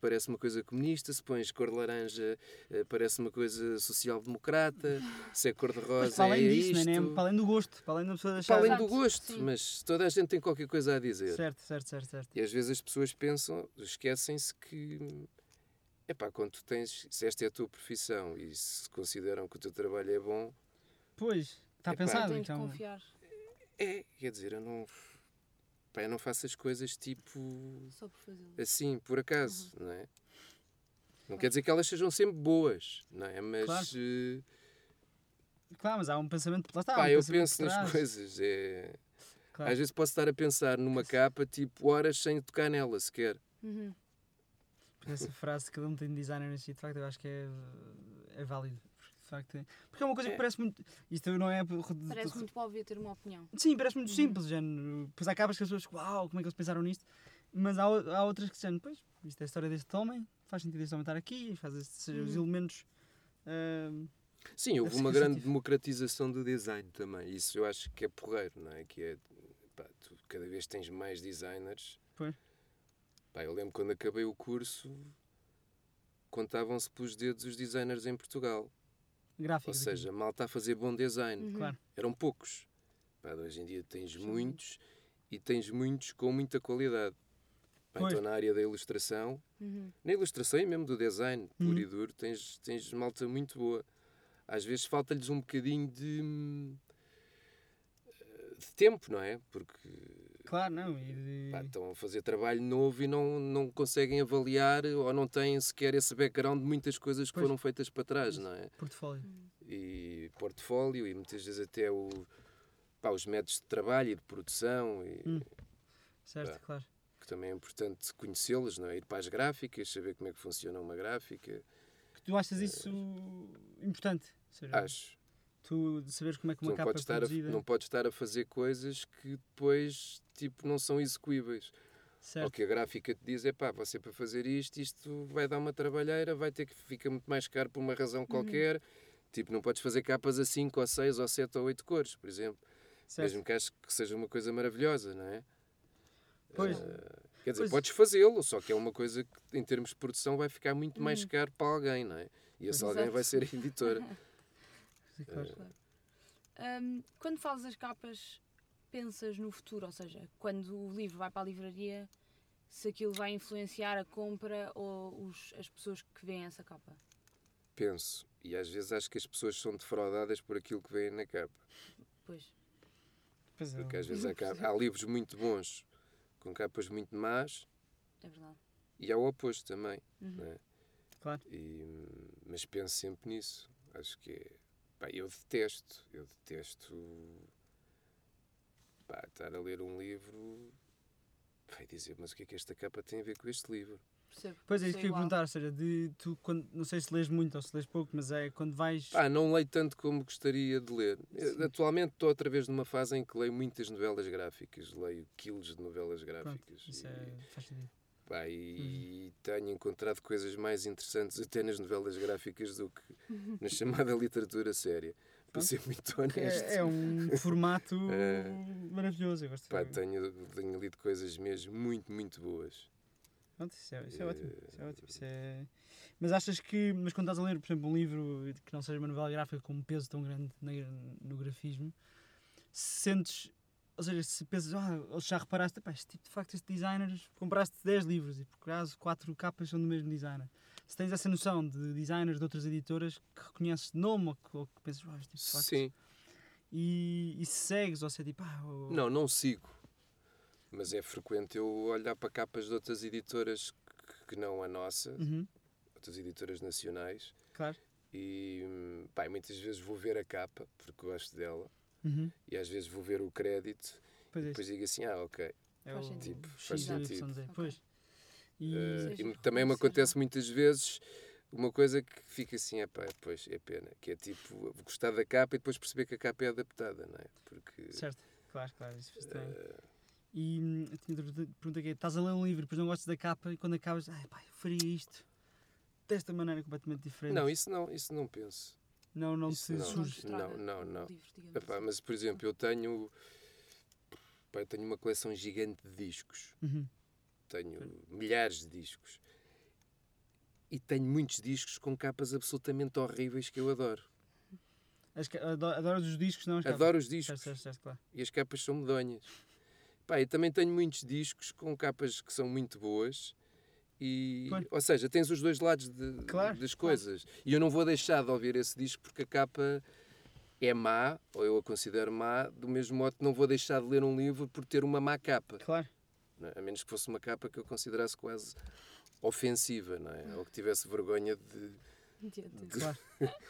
Speaker 2: parece uma coisa comunista, se pões cor de laranja eh, parece uma coisa social-democrata, se é cor de rosa
Speaker 1: para além
Speaker 2: é
Speaker 1: disso,
Speaker 2: isto.
Speaker 1: é? Nem- para além do gosto, para além da pessoa
Speaker 2: Para
Speaker 1: achar.
Speaker 2: além do gosto,
Speaker 3: sim.
Speaker 2: mas toda a gente tem qualquer coisa a dizer.
Speaker 1: Certo, certo, certo, certo.
Speaker 2: E às vezes as pessoas pensam, esquecem-se que, epá, quando tu tens, se esta é a tua profissão e se consideram que o teu trabalho é bom,
Speaker 1: Pois, está
Speaker 2: Epá,
Speaker 1: pensado, então.
Speaker 3: confiar
Speaker 2: é, quer dizer, eu não, pá, eu não faço as coisas tipo
Speaker 3: só por fazê-lo.
Speaker 2: assim, por acaso, não é? Não
Speaker 3: Claro.
Speaker 2: quer dizer que elas sejam sempre boas, não é? Mas,
Speaker 1: Claro.
Speaker 2: eh,
Speaker 1: Claro, mas há um pensamento. Lá está,
Speaker 2: pá,
Speaker 1: um
Speaker 2: eu
Speaker 1: pensamento
Speaker 2: penso nas coisas. É...
Speaker 1: Claro.
Speaker 2: Às vezes posso estar a pensar numa capa, tipo, horas sem tocar nela sequer.
Speaker 3: Uhum.
Speaker 1: Essa frase que cada um tem de designer de facto, eu acho que é, é válido. Facto, é- porque é uma coisa que
Speaker 2: É.
Speaker 1: parece muito. Isto não é.
Speaker 3: Parece muito óbvio ter uma opinião.
Speaker 1: Sim, parece muito
Speaker 3: Uhum.
Speaker 1: simples, género. Depois há capas que as pessoas, uau, como é que eles pensaram nisto? Mas há, há outras que dizem, pois, isto é a história deste homem, faz sentido este homem estar aqui, faz estes, seja, os
Speaker 3: Uhum.
Speaker 1: elementos. ahm,
Speaker 2: Sim, houve uma grande democratização do design também. Isso eu acho que é porreiro, não é? Que é, pá, tu cada vez tens mais designers.
Speaker 1: Pois.
Speaker 2: Pá, eu lembro quando acabei o curso, contavam-se pelos dedos os designers em Portugal. Ou
Speaker 1: gráficos.
Speaker 2: seja, mal está a fazer bom design.
Speaker 3: Uhum.
Speaker 1: Claro.
Speaker 2: Eram poucos. Pá, hoje em dia tens
Speaker 3: São
Speaker 2: muitos e tens muitos com muita qualidade. Pá, então na área da ilustração,
Speaker 3: Uhum.
Speaker 2: na ilustração e mesmo do design, puro
Speaker 1: Uhum.
Speaker 2: e duro, tens, tens malta muito boa. Às vezes falta-lhes um bocadinho de, hum, de tempo, não é? Porque
Speaker 1: Claro, não. E
Speaker 2: pá, estão a fazer trabalho novo e não, não conseguem avaliar ou não têm sequer esse background de muitas coisas que
Speaker 1: Pois.
Speaker 2: foram feitas para trás, não é?
Speaker 1: portfólio.
Speaker 2: E portfólio e muitas vezes até o, pá, os métodos de trabalho e de produção, e,
Speaker 1: Hum. Certo,
Speaker 2: Pá.
Speaker 1: claro.
Speaker 2: que também é importante conhecê-los, não é? Ir para as gráficas, saber como é que funciona uma gráfica.
Speaker 1: Que tu achas isso importante? Ou seja,
Speaker 2: Acho.
Speaker 1: Tu de saberes como é que
Speaker 2: Tu
Speaker 1: uma
Speaker 2: não
Speaker 1: capa
Speaker 2: podes,
Speaker 1: é
Speaker 2: estar a,
Speaker 1: produzida.
Speaker 2: não podes estar a fazer coisas que depois tipo, não são execuíveis.
Speaker 1: Certo.
Speaker 2: que a gráfica te diz, é pá, você para fazer isto, isto vai dar uma trabalheira, vai ter que fica muito mais caro por uma razão qualquer. Tipo, não podes fazer capas a 5 ou 6 ou 7 ou 8 cores, por exemplo.
Speaker 1: certo.
Speaker 2: Mesmo que acho que seja uma coisa maravilhosa, não é?
Speaker 1: Pois.
Speaker 2: Eh, quer dizer,
Speaker 1: Pois.
Speaker 2: podes fazê-lo, só que é uma coisa que em termos de produção vai ficar muito mais
Speaker 3: Hum.
Speaker 2: caro para alguém, não é? E esse
Speaker 3: Exato.
Speaker 2: alguém vai ser a editora.
Speaker 1: Sim, claro.
Speaker 3: Hum, quando fazes as capas, pensas no futuro, ou seja, quando o livro vai para a livraria, se aquilo vai influenciar a compra ou os- as pessoas que veem essa capa.
Speaker 2: Penso. E às vezes acho que as pessoas são defraudadas por aquilo que vem na capa.
Speaker 3: Pois.
Speaker 1: Pois é.
Speaker 2: Porque às vezes há, cap- há livros muito bons com capas muito más
Speaker 3: É verdade.
Speaker 2: e há o oposto também.
Speaker 3: Uhum.
Speaker 2: não é?
Speaker 1: Claro.
Speaker 2: E, mas penso sempre nisso. Acho que é. Pá, eu detesto. Eu detesto. Pá, estar a ler um livro. Vai dizer, mas o que é que esta capa tem a ver com este livro?
Speaker 3: Percebo.
Speaker 1: Pois é, isso que eu ia perguntar, ou seja, de tu, quando, não sei se lês muito ou se lês pouco, mas é quando vais.
Speaker 2: Pá, não leio tanto como gostaria de ler.
Speaker 1: Sim.
Speaker 2: Atualmente estou outra vez numa fase em que leio muitas novelas gráficas. Leio quilos de novelas gráficas.
Speaker 1: isso
Speaker 2: E-
Speaker 1: é, faz sentido.
Speaker 2: Pá, e tenho encontrado coisas mais interessantes até nas novelas gráficas do que na chamada literatura séria. Para ser muito honesto.
Speaker 1: É, é um formato
Speaker 2: É.
Speaker 1: maravilhoso. Eu gosto
Speaker 2: Pá, tenho, tenho lido coisas mesmo muito, muito boas.
Speaker 1: Pronto, isso é, isso é ótimo. Isso é ótimo. Isso é... Mas achas que, mas quando estás a ler, por exemplo, um livro que não seja uma novela gráfica com um peso tão grande no grafismo, sentes, ou seja, se pensas, ah, já reparaste, pá, este tipo de facto, este designer, compraste 10 livros e por acaso 4 capas são do mesmo designer. Se tens essa noção de designers de outras editoras que reconheces de nome ou que, ou que pensas, ah, este tipo de facto,
Speaker 2: Sim.
Speaker 1: e, e se segues, ou se é tipo, ah, ou-
Speaker 2: Não, não sigo. Mas é frequente eu olhar para capas de outras editoras que- não a nossa,
Speaker 1: Uhum,
Speaker 2: outras editoras nacionais,
Speaker 1: claro.
Speaker 2: e pá, muitas vezes vou ver a capa, porque gosto dela,
Speaker 1: Uhum,
Speaker 2: e às vezes vou ver o crédito,
Speaker 1: pois é,
Speaker 2: depois digo assim, ah, ok.
Speaker 1: é
Speaker 3: Faz
Speaker 1: o.
Speaker 2: Tipo,
Speaker 1: X
Speaker 2: faz sentido.
Speaker 1: Z,
Speaker 3: Ok.
Speaker 1: Pois. E,
Speaker 3: Seja
Speaker 2: e também me acontece muitas vezes uma coisa que fica assim, é pá, pois é pena, que é tipo, gostar da capa e depois perceber que a capa é adaptada, não é? Porque
Speaker 1: Certo, claro, claro, isso
Speaker 2: eh,
Speaker 1: E hum, eu tinha outra pergunta que é: estás a ler um livro, depois não gostas da capa e quando acabas, ai pá, eu faria isto desta maneira completamente diferente.
Speaker 2: não, isso não, isso não penso.
Speaker 1: Não, não
Speaker 2: isso
Speaker 1: te
Speaker 2: não.
Speaker 1: surge.
Speaker 2: Não, não, não. Epá,
Speaker 3: assim.
Speaker 2: mas por exemplo, eu tenho pá, eu tenho uma coleção gigante de discos.
Speaker 1: Uhum.
Speaker 2: Tenho milhares de discos. E tenho muitos discos com capas absolutamente horríveis que eu adoro.
Speaker 1: As ca- Adoro, adoro os discos, não as capas.
Speaker 2: Adoro os discos
Speaker 1: certo, certo, claro.
Speaker 2: e as capas são medonhas. Pá, eu também tenho muitos discos com capas que são muito boas. E, ou seja, tens os dois lados de-
Speaker 1: Claro,
Speaker 2: das
Speaker 1: claro.
Speaker 2: coisas. E eu não vou deixar de ouvir esse disco porque a capa é má, ou eu a considero má, do mesmo modo que não vou deixar de ler um livro por ter uma má capa.
Speaker 1: Claro,
Speaker 2: é? A menos que fosse uma capa que eu considerasse quase ofensiva, não é? Ou que tivesse vergonha de,
Speaker 3: Entendo.
Speaker 2: de
Speaker 1: claro.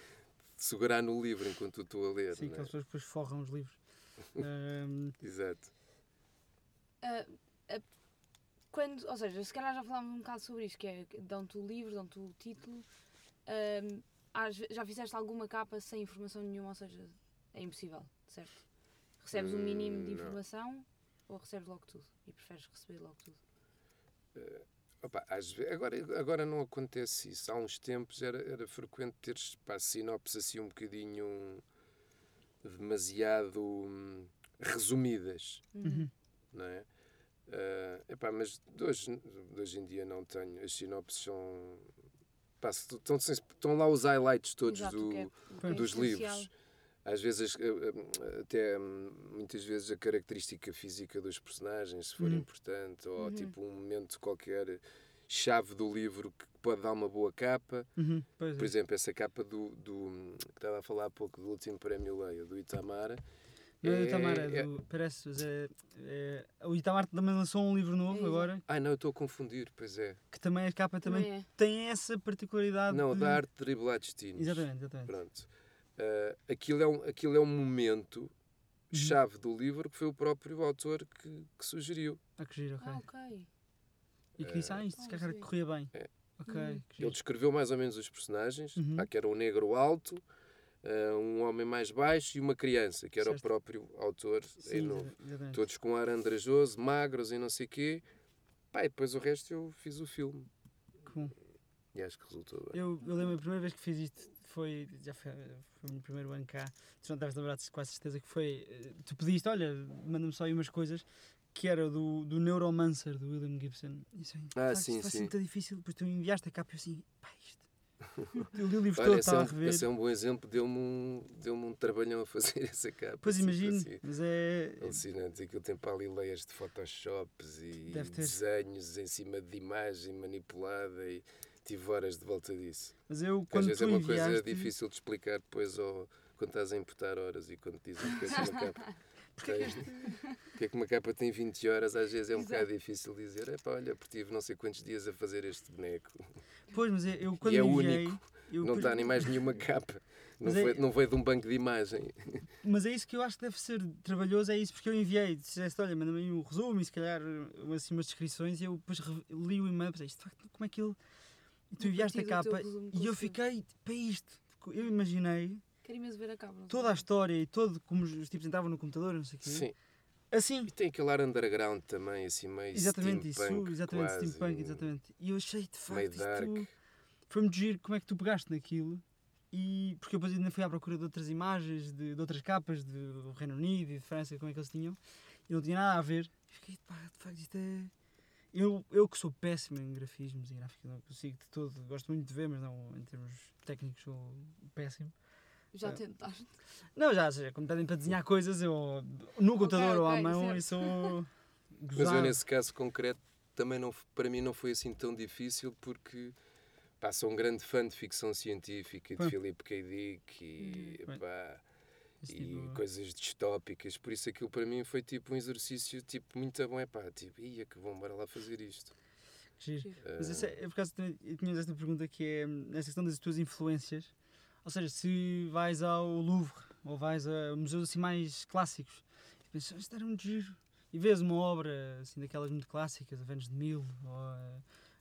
Speaker 2: segurar no livro enquanto estou a ler.
Speaker 1: Sim,
Speaker 2: é?
Speaker 1: aquelas pessoas depois forram os livros. Hum,
Speaker 2: Exato.
Speaker 3: Ah, quando, ou seja, se calhar já falámos um bocado sobre isto, que é dão-te o livro, dão-te o título. já fizeste alguma capa sem informação nenhuma, ou seja, é impossível, certo? Recebes um mínimo de
Speaker 2: Hum, não.
Speaker 3: informação ou recebes logo tudo? E preferes receber logo tudo?
Speaker 2: Opa, às agora, agora não acontece isso. Há uns tempos era, era frequente teres pá, sinopses assim um bocadinho demasiado hum, resumidas,
Speaker 1: uhum.
Speaker 2: não é? Ah, epá, mas hoje, hoje em dia não tenho. As sinopses são. pá, estão, estão lá os highlights todos
Speaker 3: Exato,
Speaker 2: do,
Speaker 3: é- é
Speaker 2: dos
Speaker 3: essencial.
Speaker 2: livros. Às vezes, eh, eh, até hum, muitas vezes, a característica física dos personagens, se for
Speaker 1: Uhum.
Speaker 2: importante, ou
Speaker 3: Uhum.
Speaker 2: tipo um momento qualquer chave do livro que pode dar uma boa capa.
Speaker 1: Uhum.
Speaker 2: Por
Speaker 1: é.
Speaker 2: exemplo, essa capa do, do que estava a falar há pouco do último prémio Leia, do Itamar.
Speaker 1: Não é do Itamar,
Speaker 2: é-
Speaker 1: é do. Parece, mas é, é- O Itamar também lançou um livro novo
Speaker 3: Exato.
Speaker 1: agora,
Speaker 2: Ai, não, eu estou a confundir, pois é.
Speaker 1: que também a capa também
Speaker 3: Também é.
Speaker 1: tem essa particularidade.
Speaker 2: Não,
Speaker 1: de...
Speaker 2: da arte de driblar destinos.
Speaker 1: Exatamente, exatamente.
Speaker 2: Pronto. Ah, aquilo, é um, aquilo é um momento
Speaker 1: Uhum.
Speaker 2: chave do livro que foi o próprio autor que, que sugeriu.
Speaker 1: Ah, que giro, ok.
Speaker 3: Ah, ok.
Speaker 1: E que disse, ah, isto se calhar corria bem.
Speaker 2: É.
Speaker 1: Ok,
Speaker 3: Uhum.
Speaker 2: Ele descreveu mais ou menos os personagens,
Speaker 1: Uhum.
Speaker 2: pá, que era um negro alto, ah, um homem mais baixo e uma criança, que era
Speaker 1: Certo.
Speaker 2: o próprio autor em
Speaker 1: Sim,
Speaker 2: novo.
Speaker 1: exatamente.
Speaker 2: Todos com ar andrajoso, magros e não sei o quê. Pá, e depois o resto eu fiz o filme.
Speaker 1: Bom.
Speaker 2: E acho que resultou bem.
Speaker 1: Eu, eu lembro a primeira vez que fiz isto foi, já foi, foi o meu primeiro ano cá. Tu não deves lembrar de com certeza que foi. eh, Tu pediste, olha, manda-me só aí umas coisas que era do, do Neuromancer do William Gibson. Isso,
Speaker 2: Ah,
Speaker 1: "Pá,
Speaker 2: sim, sim.
Speaker 1: muito difícil. Depois tu me enviaste a capa e eu assim, pá, isto. Eu li o livro
Speaker 2: Olha,
Speaker 1: todo,
Speaker 2: esse, é
Speaker 1: estava a
Speaker 2: um,
Speaker 1: rever.
Speaker 2: esse é um bom exemplo, deu-me um, deu um trabalhão a fazer essa capa.
Speaker 1: Pois
Speaker 2: assim,
Speaker 1: imagino,
Speaker 2: assim.
Speaker 1: mas é.
Speaker 2: Alucinante, aquilo tem para ali layers de photoshops e desenhos em cima de imagem manipulada e tive horas de volta disso.
Speaker 1: Mas eu,
Speaker 2: Porque às
Speaker 1: quando
Speaker 2: vezes é uma
Speaker 1: enviaste.
Speaker 2: coisa difícil de explicar depois ao, quando estás a imputar horas e quando dizem que é uma capa. Tem- Porque é que uma capa tem 20 horas, às vezes é um bocado difícil dizer, epá, olha, porque tive não sei quantos dias a fazer este boneco.
Speaker 1: Pois, mas eu quando
Speaker 2: é
Speaker 1: enviei.
Speaker 2: único,
Speaker 1: eu
Speaker 2: não está nem mais nenhuma capa. Não,
Speaker 1: Mas é-
Speaker 2: foi, não veio de um banco de imagem.
Speaker 1: Mas é isso que eu acho que deve ser trabalhoso, é isso, porque eu enviei, disseste, olha, manda-me um resumo e se calhar assim, umas descrições e eu depois li o e-mail e pensei, isto de facto, como é que ele... E tu enviaste a capa e eu fiquei para isto, porque eu imaginei
Speaker 3: Quero imenso ver a
Speaker 1: toda a
Speaker 3: porquê.
Speaker 1: história e todo como os os tipos entravam no computador, não sei o quê.
Speaker 2: Sim.
Speaker 1: Assim,
Speaker 2: E tem aquele ar underground também, assim meio
Speaker 1: exatamente isso,
Speaker 2: steampunk,
Speaker 1: exatamente,
Speaker 2: quase,
Speaker 1: steampunk, exatamente. E eu achei de
Speaker 2: Meio
Speaker 1: facto
Speaker 2: dark.
Speaker 1: isto foi muito giro como é que tu pegaste naquilo e porque eu depois ainda fui à procura de outras imagens, de, de outras capas do Reino Unido e de França, como é que eles tinham, e não tinha nada a ver. E fiquei, pá, de facto isto é. Eu, eu que sou péssimo em grafismos e gráfica, não consigo de todo, gosto muito de ver, mas não em termos técnicos sou péssimo.
Speaker 3: Já
Speaker 1: Ah.
Speaker 3: tentaste.
Speaker 1: Não, já, ou seja, quando pedem para desenhar coisas, eu no computador ou à mão
Speaker 3: certo.
Speaker 1: e sou.
Speaker 2: Mas eu nesse caso concreto também não, para mim não foi assim tão difícil porque pá, sou um grande fã de ficção científica e de. Philip K. Dick e,
Speaker 1: Pois.
Speaker 2: pá, e
Speaker 1: tipo-
Speaker 2: coisas distópicas, por isso aquilo para mim foi tipo um exercício tipo muito bom, é pá, tipo, ia que bom, bora lá fazer isto.
Speaker 1: Giro.
Speaker 3: Giro.
Speaker 1: Mas é, é por causa tinha esta pergunta que é hum, essa questão das tuas influências. Ou seja, se vais ao Louvre ou vais a museus assim mais clássicos e pensas, "Ah, isto era muito giro. E vês uma obra assim daquelas muito clássicas, a Vênus de Milo ou a,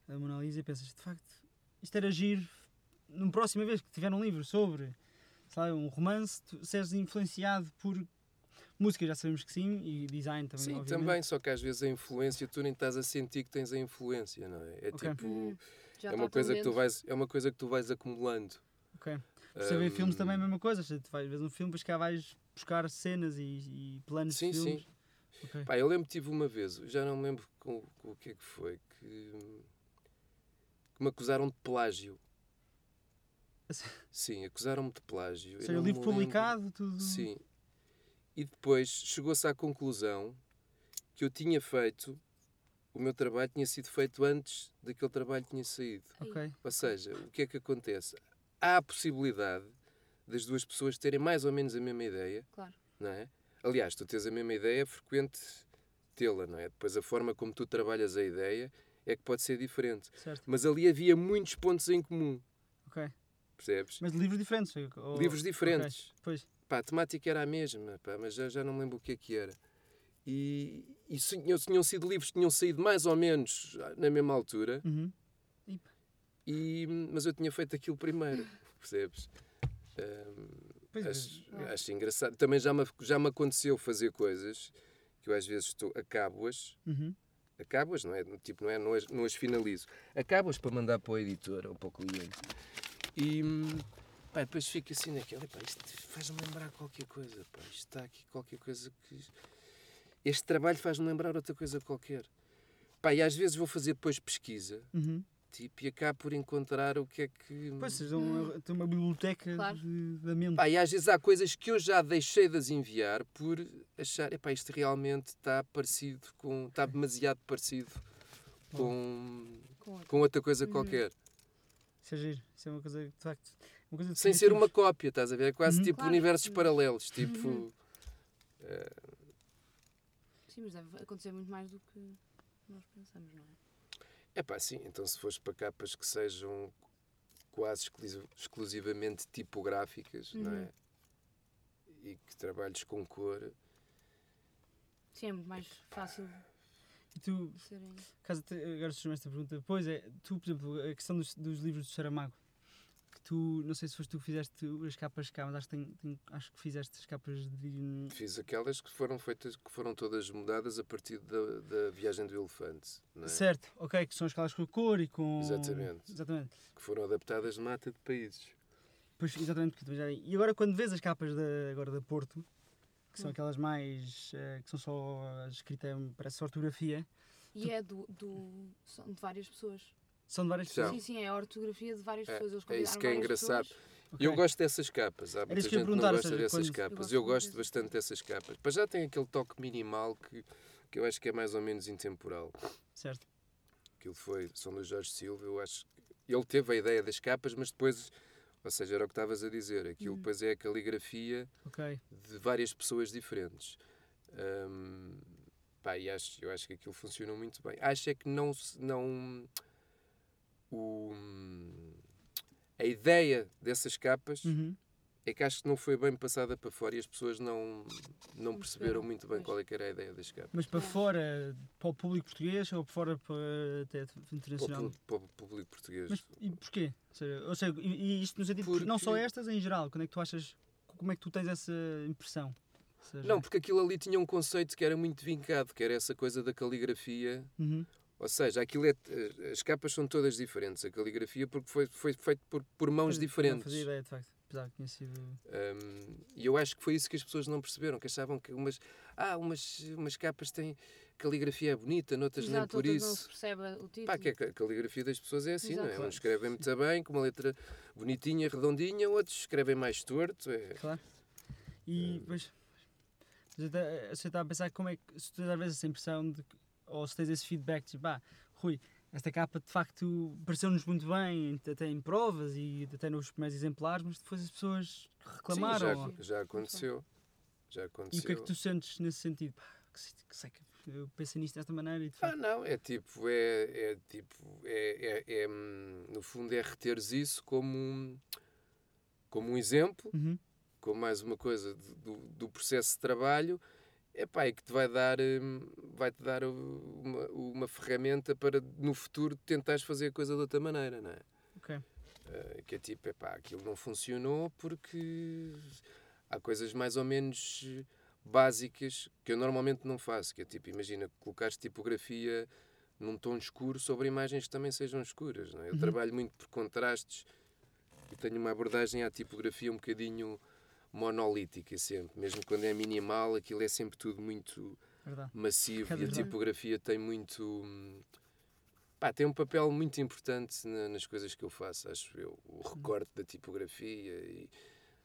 Speaker 1: a Mona Lisa e pensas, de facto, isto era giro. Numa próxima vez que tiver um livro sobre sei lá, um romance, tu seres influenciado por música, já sabemos que sim, e design também.
Speaker 2: Sim,
Speaker 1: obviamente.
Speaker 2: também, só que às vezes a influência, tu nem estás a sentir que tens a influência, não é? É
Speaker 1: Ok.
Speaker 2: tipo.
Speaker 3: Já
Speaker 2: é uma coisa que tu vais, é uma coisa que tu vais acumulando.
Speaker 1: Ok. Se ver filmes também é a mesma coisa. Tu vais ver um filme, depois cá vais buscar cenas e, e planos
Speaker 2: Sim,
Speaker 1: de
Speaker 2: sim.
Speaker 1: filmes. Ok.
Speaker 2: Pá, eu lembro que tive uma vez, já não me lembro com, com o que é que foi, que, que me acusaram de plágio. Sim, acusaram-me de plágio.
Speaker 1: Ou seja, o livro publicado, tudo.
Speaker 2: Sim. E depois chegou-se à conclusão que eu tinha feito, o meu trabalho tinha sido feito antes daquele trabalho tinha saído.
Speaker 1: Ok.
Speaker 2: Ou seja, o que é que acontece? Há a possibilidade das duas pessoas terem mais ou menos a mesma ideia,
Speaker 3: Claro.
Speaker 2: não é? Aliás, tu tens a mesma ideia, é frequente tê-la, não é? Depois a forma como tu trabalhas a ideia é que pode ser diferente.
Speaker 1: Certo.
Speaker 2: Mas ali havia muitos pontos em comum,
Speaker 1: Ok.
Speaker 2: percebes?
Speaker 1: Mas de livros diferentes. ou-
Speaker 2: Livros diferentes.
Speaker 1: Pois.
Speaker 2: Pá, a temática era a mesma, pá, mas já, já não me lembro o que é que era. E, e tinham sido livros que tinham saído mais ou menos na mesma altura,
Speaker 1: Uhum.
Speaker 2: E, mas eu tinha feito aquilo primeiro, percebes? Ahm,
Speaker 1: Pois é.
Speaker 2: acho, acho engraçado. Também já me, já me aconteceu fazer coisas que eu às vezes estou, acabo-as,
Speaker 1: Uhum.
Speaker 2: acabo-as, não é? Tipo, não, é, não, as, não as finalizo. Acabo-as para mandar para o editor ou para o cliente. E pá, depois fico assim naquela, pá, isto faz-me lembrar qualquer coisa, pá, isto está aqui qualquer coisa que. Este trabalho faz-me lembrar outra coisa qualquer. Pá, e às vezes vou fazer depois pesquisa,
Speaker 1: Uhum.
Speaker 2: Tipo, e acabo por encontrar o que é que.
Speaker 1: Pois, seja uma, tem uma biblioteca
Speaker 3: Claro.
Speaker 1: de, da mente.
Speaker 2: Pá, e às vezes há coisas que eu já deixei de as enviar por achar, epá, isto realmente está parecido com. está demasiado parecido com,
Speaker 3: Com
Speaker 2: outra coisa
Speaker 3: Uhum.
Speaker 2: qualquer.
Speaker 1: Isso é giro. Isso é uma coisa, de facto. Uma coisa de
Speaker 2: Sem ser uma cópia, estás a ver? É quase
Speaker 1: Uhum.
Speaker 2: tipo
Speaker 3: Claro.
Speaker 2: universos
Speaker 3: Uhum.
Speaker 2: paralelos. Tipo.
Speaker 3: Uhum.
Speaker 2: eh,
Speaker 3: Sim, mas deve acontecer muito mais do que nós pensamos, não é?
Speaker 2: É pá, sim, então se fores para capas que sejam quase exclusi- exclusivamente tipográficas, não é?
Speaker 3: Uhum.
Speaker 2: E que trabalhes com cor,
Speaker 3: Sim, é muito mais fácil
Speaker 1: E tu, caso te, agora surgiu esta pergunta, pois é, tu, por exemplo, a questão dos, dos livros do Saramago, tu, não sei se foste tu que fizeste as capas cá, mas acho que, tem, tem- acho que fizeste as capas de.
Speaker 2: fiz aquelas que foram feitas, que foram todas mudadas a partir da, da viagem do elefante, não é?
Speaker 1: Certo, ok, que são escalas com a cor e com.
Speaker 2: Exatamente.
Speaker 1: Exatamente.
Speaker 2: que foram adaptadas de mata de países.
Speaker 1: Pois, exatamente, porque já- E agora quando vês as capas da, agora da Porto, que são
Speaker 3: Hum.
Speaker 1: aquelas mais. eh, que são só a escrita, parece só ortografia,
Speaker 3: E é do, do, são de várias pessoas.
Speaker 1: São de várias
Speaker 2: São.
Speaker 1: pessoas.
Speaker 3: Sim, sim, é a ortografia de várias
Speaker 2: É,
Speaker 3: pessoas. Eles
Speaker 2: é isso que é engraçado. E eu gosto dessas capas. Há muita
Speaker 1: isso que eu ia
Speaker 2: gente que não gosta
Speaker 1: seja,
Speaker 2: dessas
Speaker 1: quando-
Speaker 2: capas.
Speaker 3: Eu
Speaker 2: Eu
Speaker 3: gosto
Speaker 2: gosto
Speaker 3: muito
Speaker 2: bastante dessas capas. Mas já tem aquele toque minimal que, que eu acho que é mais ou menos intemporal.
Speaker 1: Certo.
Speaker 2: Aquilo foi, são do Jorge Silva, eu acho que ele teve a ideia das capas, mas depois, ou seja, era o que estavas a dizer, aquilo
Speaker 3: Uhum.
Speaker 2: depois é a caligrafia
Speaker 1: Ok.
Speaker 2: de várias pessoas diferentes. Hum, pá, e acho, eu acho que aquilo funcionou muito bem. Acho é que não, se- não o, a ideia dessas capas
Speaker 1: Uhum.
Speaker 2: é que acho que não foi bem passada para fora e as pessoas não, não perceberam muito bem qual é que era a ideia das capas.
Speaker 1: Mas para
Speaker 3: É.
Speaker 1: fora, para o público português ou para fora para até
Speaker 2: Para o,
Speaker 1: internacional?
Speaker 2: para o público português.
Speaker 1: Mas e porquê? Ou seja, ou seja, e, isto no sentido que não só
Speaker 2: Porque-
Speaker 1: estas, em geral, quando é que tu achas, como é que tu tens essa impressão? seja-
Speaker 2: Não, porque aquilo ali tinha um conceito que era muito vincado, que era essa coisa da caligrafia.
Speaker 1: Uhum.
Speaker 2: Ou seja, aquilo é, as capas são todas diferentes. A caligrafia porque foi, foi feito por, por mãos
Speaker 1: Pois, Não
Speaker 2: diferentes.
Speaker 1: fazia ideia, de facto. Apesar que tinha sido.
Speaker 2: Um, e eu acho que foi isso que as pessoas não perceberam, que achavam que umas, ah, umas, umas capas têm caligrafia é bonita, noutras nem
Speaker 3: Exato,
Speaker 2: por
Speaker 3: outras não
Speaker 2: isso.
Speaker 3: se percebe o título.
Speaker 2: Pá, que a ca- caligrafia das pessoas é assim, não é?
Speaker 3: Exato.
Speaker 2: Uns escrevem muito bem, com uma letra bonitinha, redondinha, outros escrevem mais torto. É...
Speaker 1: Claro. E depois. Mas eu até- eu estava a pensar como é que. Se tu tens às vezes essa impressão de. que- Ou se tens esse feedback, tipo, ah, Rui, esta capa de facto pareceu-nos muito bem, até em provas e até nos primeiros exemplares, mas depois as pessoas reclamaram.
Speaker 2: Sim, já, já aconteceu. Já
Speaker 1: E
Speaker 2: aconteceu.
Speaker 1: o que é que tu sentes nesse sentido? Pá, que, eu pensei nisto desta maneira e de
Speaker 2: Ah,
Speaker 1: facto.
Speaker 2: não, é tipo, é, é tipo, é, é, é, hum, no fundo é reteres isso como, um- como um exemplo,
Speaker 1: Uhum.
Speaker 2: como mais uma coisa de- do, do processo de trabalho, é pá, e que te vai dar, hum, vai -te dar uma, uma ferramenta para no futuro tentares fazer a coisa de outra maneira, não é?
Speaker 1: Ok.
Speaker 2: Eh, que é tipo, epá, aquilo não funcionou porque há coisas mais ou menos básicas que eu normalmente não faço, que é tipo, imagina, colocares tipografia num tom escuro sobre imagens que também sejam escuras, não é? Eu
Speaker 1: Uhum.
Speaker 2: trabalho muito por contrastes e tenho uma abordagem à tipografia um bocadinho monolítica sempre, mesmo quando é minimal, aquilo é sempre tudo muito
Speaker 1: Verdade.
Speaker 2: massivo
Speaker 1: Cada
Speaker 2: e a tipografia tem muito pá, tem um papel muito importante na- nas coisas que eu faço, acho eu. O recorte da tipografia e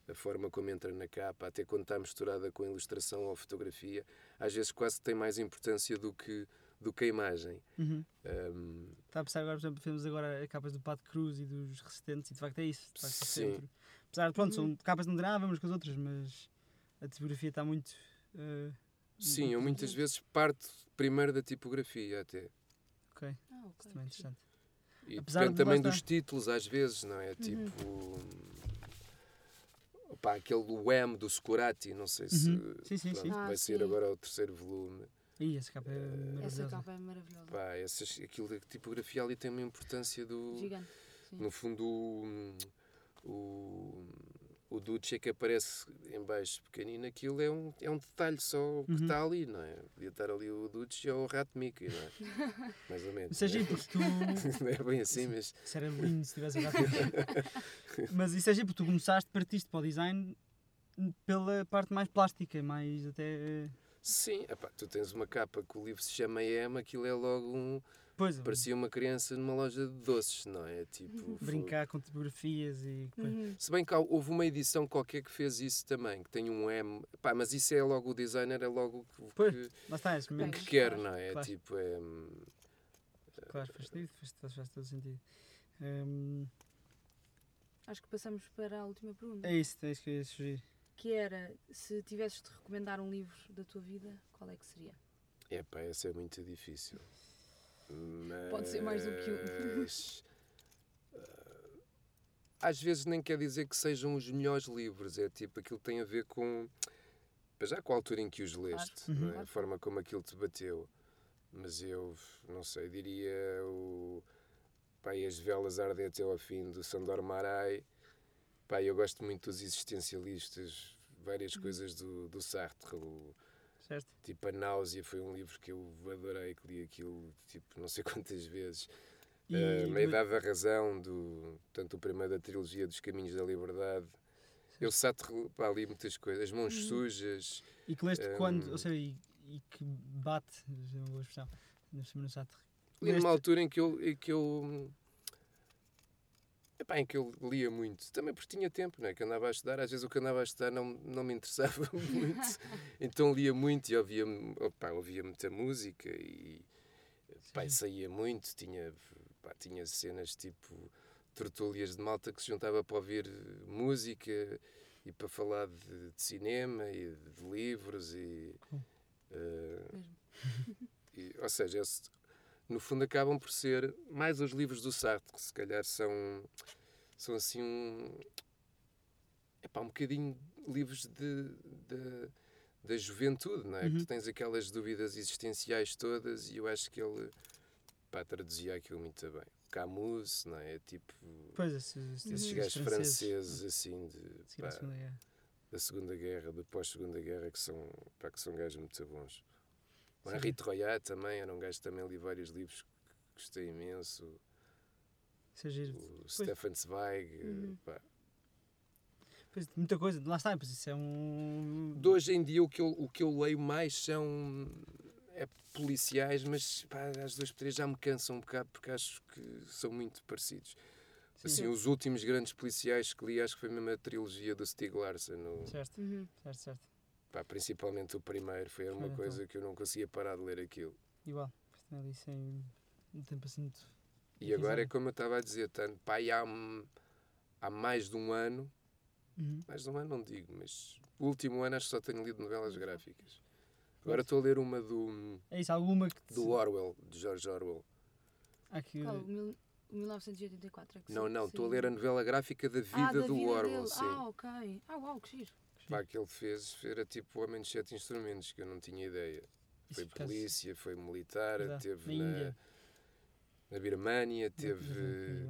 Speaker 2: a forma como entra na capa, até quando está misturada com a ilustração ou fotografia, às vezes quase tem mais importância do que, do que a imagem.
Speaker 1: Uhum.
Speaker 2: Hum,
Speaker 1: Está a pensar agora, por exemplo, vemos agora capas do Pato Cruz e dos Resistentes e de facto é isso. De facto, é
Speaker 2: Sim.
Speaker 1: sempre- Apesar de, pronto, são capas que não têm nada a ver umas com as outras, mas a tipografia está muito. eh,
Speaker 2: sim, eu
Speaker 1: muito-
Speaker 2: muitas vezes parto primeiro da tipografia até.
Speaker 1: Ok,
Speaker 3: Ah,
Speaker 1: isso
Speaker 3: ok.
Speaker 1: também é interessante.
Speaker 2: E
Speaker 1: Apesar
Speaker 2: depende
Speaker 1: de
Speaker 2: também
Speaker 1: estar-
Speaker 2: dos títulos, às vezes, não é?
Speaker 3: Uhum.
Speaker 2: Tipo. Opá, aquele do Wham, do Scorati, não sei se.
Speaker 1: Uhum. Sim, sim,
Speaker 2: pronto,
Speaker 1: sim.
Speaker 3: Ah,
Speaker 2: vai ser
Speaker 3: sim.
Speaker 2: agora o terceiro volume.
Speaker 1: Ih, essa capa é
Speaker 3: Essa
Speaker 1: maravilhosa.
Speaker 3: capa é maravilhosa.
Speaker 2: Pá, essas, aquilo da tipografia ali tem uma importância do.
Speaker 3: Gigante. Sim.
Speaker 2: No fundo, o, o, o Duce que aparece em baixo pequenino, aquilo é um, é um detalhe só que
Speaker 1: Uhum.
Speaker 2: está ali, não é? Podia estar ali o Duce ou o Rato Mickey, não é? Mais ou menos.
Speaker 1: Isso é
Speaker 2: é?
Speaker 1: giro, porque tu.
Speaker 2: não é bem assim, mas.
Speaker 1: Isso era lindo se tivesse agora. Mas isso é giro, porque tu começaste, partiste para o design pela parte mais plástica, mais até. eh,
Speaker 2: Sim, epá, tu tens uma capa que o livro se chama Emma, aquilo é logo um.
Speaker 1: Pois,
Speaker 2: Parecia uma criança numa loja de doces, não é? Tipo.
Speaker 1: brincar com tipografias e.
Speaker 3: Uhum.
Speaker 2: Se bem que houve uma edição qualquer que fez isso também, que tem um M. Pá, mas isso é logo o designer, é logo o que,
Speaker 1: Pois.
Speaker 2: que,
Speaker 1: está, esse
Speaker 2: o que quer, não é?
Speaker 1: Claro.
Speaker 2: Tipo, é. hum,
Speaker 1: Claro, faz sentido, faz, faz, faz todo sentido. Hum,
Speaker 3: Acho que passamos para a última pergunta.
Speaker 1: é isso, é isso que eu ia sugerir.
Speaker 3: Que era, se tivesses de recomendar um livro da tua vida, qual é que seria?
Speaker 2: É pá, essa é muito difícil.
Speaker 3: Pode ser mais do que um.
Speaker 2: Mas, ah, Às vezes nem quer dizer que sejam os melhores livros, é tipo aquilo tem a ver com. Já com a altura em que os leste,
Speaker 1: Uhum.
Speaker 2: não é?
Speaker 3: Claro.
Speaker 2: a forma como aquilo te bateu. Mas eu, não sei, diria o. E as velas ardem até ao fim do Sandor Marai. Pá, eu gosto muito dos existencialistas, várias
Speaker 3: Uhum.
Speaker 2: coisas do, do Sartre. O,
Speaker 1: Certo?
Speaker 2: Tipo, A Náusea foi um livro que eu adorei, que li aquilo, tipo, não sei quantas vezes.
Speaker 1: E,
Speaker 2: Uh, razão, do, portanto, o primeiro da trilogia dos Caminhos da Liberdade. Eu Sartre, pá, li muitas coisas. As Mãos
Speaker 3: Uhum.
Speaker 2: Sujas.
Speaker 1: e que leste
Speaker 2: hum,
Speaker 1: quando, ou seja, e, e que bate, é uma boa expressão, semana Sartre.
Speaker 2: Li numa altura em que eu... Em que eu Epá, em que eu lia muito, também porque tinha tempo, não é? Que andava a estudar, às vezes o que andava a estudar não, não me interessava muito, então lia muito e ouvia, opá, ouvia muita música e pá, saía muito, tinha, pá, tinha cenas tipo tertúlias de malta que se juntava para ouvir música e para falar de, de cinema e de livros e,
Speaker 3: Mesmo.
Speaker 2: e, ou seja, esse- no fundo acabam por ser mais os livros do Sartre, que se calhar são, são assim um, epá, um bocadinho livros de, de- da juventude, não é? Que
Speaker 1: Uhum.
Speaker 2: tu tens aquelas dúvidas existenciais todas e eu acho que ele pá, traduzia aquilo muito bem. Camus, não é? Tipo,
Speaker 1: Pois, esses, esses,
Speaker 2: gajos
Speaker 1: franceses,
Speaker 2: franceses assim de. pá, da Segunda Guerra, da pós-Segunda Guerra, que são, pá, que são gajos muito bons. O. Henri Troyat também era um gajo que também li vários livros que gostei imenso.
Speaker 1: Isso é giro.
Speaker 2: O Stefan Zweig.
Speaker 3: Uhum.
Speaker 2: pá.
Speaker 1: Pois, muita coisa, lá está, pois isso é um.
Speaker 2: De hoje em dia o que eu, o que eu leio mais são é policiais, mas pá, as duas três já me cansam um bocado porque acho que são muito parecidos.
Speaker 1: Sim.
Speaker 2: Assim, os últimos grandes policiais que li, acho que foi mesmo a trilogia do Stieg Larsson. o-
Speaker 1: Certo,
Speaker 3: Uhum.
Speaker 1: certo, certo.
Speaker 2: Pá, principalmente o primeiro, foi uma
Speaker 1: Foi,
Speaker 2: coisa que eu não conseguia parar de ler aquilo.
Speaker 1: Igual. Também ali sem um tempo assim muito.
Speaker 2: E agora é como eu estava a dizer, tanto, pá, e há, há mais de um ano,
Speaker 1: Uhum.
Speaker 2: mais de um ano não digo, mas o último ano acho que só tenho lido novelas gráficas. Agora estou a ler uma do,
Speaker 1: É isso, alguma que. te-
Speaker 2: do Orwell, de George Orwell.
Speaker 1: Que-
Speaker 3: Qual? O mil- o 1984 é que
Speaker 2: Não, não, estou a ler a novela gráfica da vida
Speaker 3: ah, da
Speaker 2: do
Speaker 3: vida
Speaker 2: Orwell,
Speaker 3: dele.
Speaker 2: sim.
Speaker 3: Ah, ok. Ah, uau, que giro.
Speaker 2: Pá, que ele fez era tipo o Homem de Sete Instrumentos, que eu não tinha ideia.
Speaker 1: Isso
Speaker 2: Foi
Speaker 1: acaso-
Speaker 2: polícia, foi militar,
Speaker 1: Exato,
Speaker 2: teve
Speaker 1: na
Speaker 2: na, na Birmania, teve,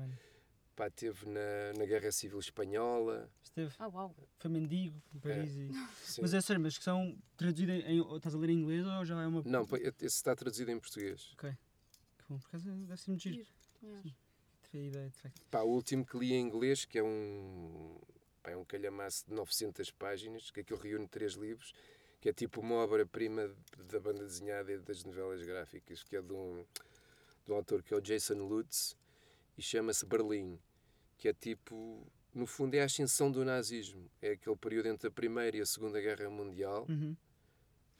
Speaker 2: pá, teve na, na Guerra Civil Espanhola.
Speaker 1: Esteve,
Speaker 3: Ah, uau.
Speaker 1: foi mendigo em Paris. e-
Speaker 2: Sim.
Speaker 1: Mas é sério, mas que são traduzidas em. ou Estás a ler em inglês ou já é uma.
Speaker 2: Não, esse está traduzido em português.
Speaker 1: Que bom, por acaso deve ser muito giro.
Speaker 3: Giro.
Speaker 1: a ideia, de facto.
Speaker 2: Pá, o último que li em inglês, que é um, pá, é um calhamaço de 900 páginas, que aquilo reúne três livros, que é tipo uma obra-prima da banda desenhada e das novelas gráficas, que é de um, de um autor que é o Jason Lutz, e chama-se Berlim, que é tipo, no fundo é a ascensão do nazismo, é aquele período entre a Primeira e a Segunda Guerra Mundial,
Speaker 1: Uhum.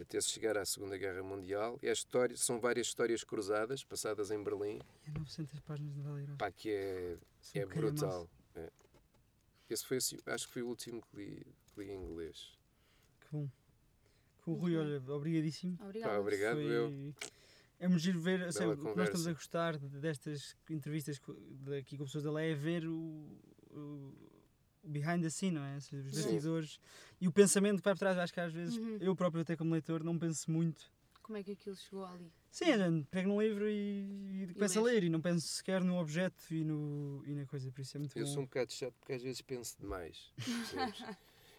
Speaker 2: até se chegar à Segunda Guerra Mundial, e a história, são várias histórias cruzadas, passadas em Berlim,
Speaker 1: E é 900 páginas de novela gráfica.
Speaker 2: pá, que é é brutal. é. Esse foi assim, acho que foi o último que li, que li em inglês.
Speaker 1: Que bom. Que o Rui,
Speaker 3: bem.
Speaker 1: olha, obrigadíssimo.
Speaker 3: Obrigada.
Speaker 2: Pá, obrigado
Speaker 1: Foi-
Speaker 2: eu.
Speaker 1: É muito giro ver, o que nós estamos a gostar de- destas entrevistas daqui com pessoas da lei é ver o, o, behind the scene, não é? Os bastidores e o pensamento que vai por trás. Acho que às vezes
Speaker 3: Uhum.
Speaker 1: eu próprio, até como leitor, não penso muito.
Speaker 3: Como é que aquilo chegou ali?
Speaker 1: Sim, a gente pega num livro e, e começa a ler e não penso sequer no objeto e, no, e na coisa, por isso é muito
Speaker 2: Eu
Speaker 1: bom.
Speaker 2: sou um bocado chato porque às vezes penso demais. percebes?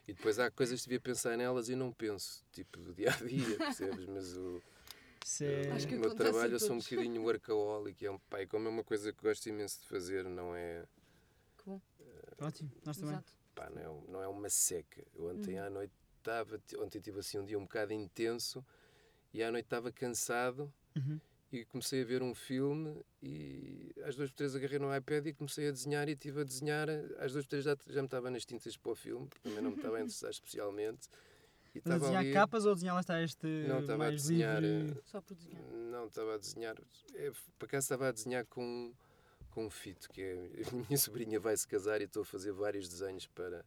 Speaker 2: e depois há coisas que devia pensar nelas e não penso, tipo do dia a dia, percebes? Mas o,
Speaker 1: é-
Speaker 3: Acho que
Speaker 2: o meu trabalho eu sou um bocadinho workaholic, é um pai, como é uma coisa que gosto imenso de fazer, não é,
Speaker 3: Que bom.
Speaker 1: Ótimo, nós também.
Speaker 3: Exato.
Speaker 2: pá, não é, não é uma seca. Eu ontem
Speaker 3: Uhum.
Speaker 2: à noite estava, ontem tive assim um dia um bocado intenso e à noite estava cansado
Speaker 1: Uhum.
Speaker 2: e comecei a ver um filme e às duas por três agarrei no iPad e comecei a desenhar e estive a desenhar. Às duas por três já, já me estava nas tintas para o filme, porque também não me estava a interessar especialmente. E
Speaker 1: Mas a desenhar
Speaker 2: ali.
Speaker 1: capas ou desenhar lá está este
Speaker 2: Não, estava a desenhar,
Speaker 1: livre?
Speaker 3: Só por desenhar.
Speaker 2: Não, estava a desenhar. É, por acaso estava a desenhar com, com um fito, que é. A minha sobrinha vai se casar e estou a fazer vários desenhos para,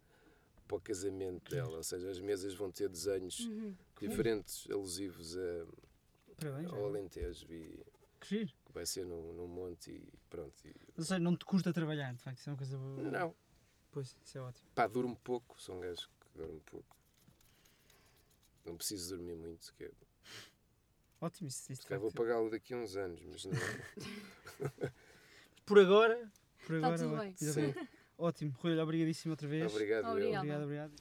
Speaker 2: para o casamento dela. Ou seja, as mesas vão ter desenhos
Speaker 3: Uhum.
Speaker 2: diferentes, alusivos a,
Speaker 1: Parabéns.
Speaker 2: ao Alentejo e
Speaker 1: Que giro.
Speaker 2: que vai ser no, no monte e pronto. e-
Speaker 1: Ou seja, não te custa trabalhar, de facto, isso é uma coisa boa.
Speaker 2: Não,
Speaker 1: Pois, isso é ótimo.
Speaker 2: pá, durmo pouco, sou um gajo que dorme pouco. Não preciso dormir muito, que é-
Speaker 1: Ótimo, isso, isso
Speaker 2: vou pagá-lo daqui a uns anos, mas não.
Speaker 1: Por agora, por
Speaker 3: Tá
Speaker 1: agora,
Speaker 3: tudo
Speaker 1: ó,
Speaker 3: bem.
Speaker 1: Ótimo, Rui, obrigadíssimo outra vez.
Speaker 2: Obrigado,
Speaker 1: obrigado. obrigado.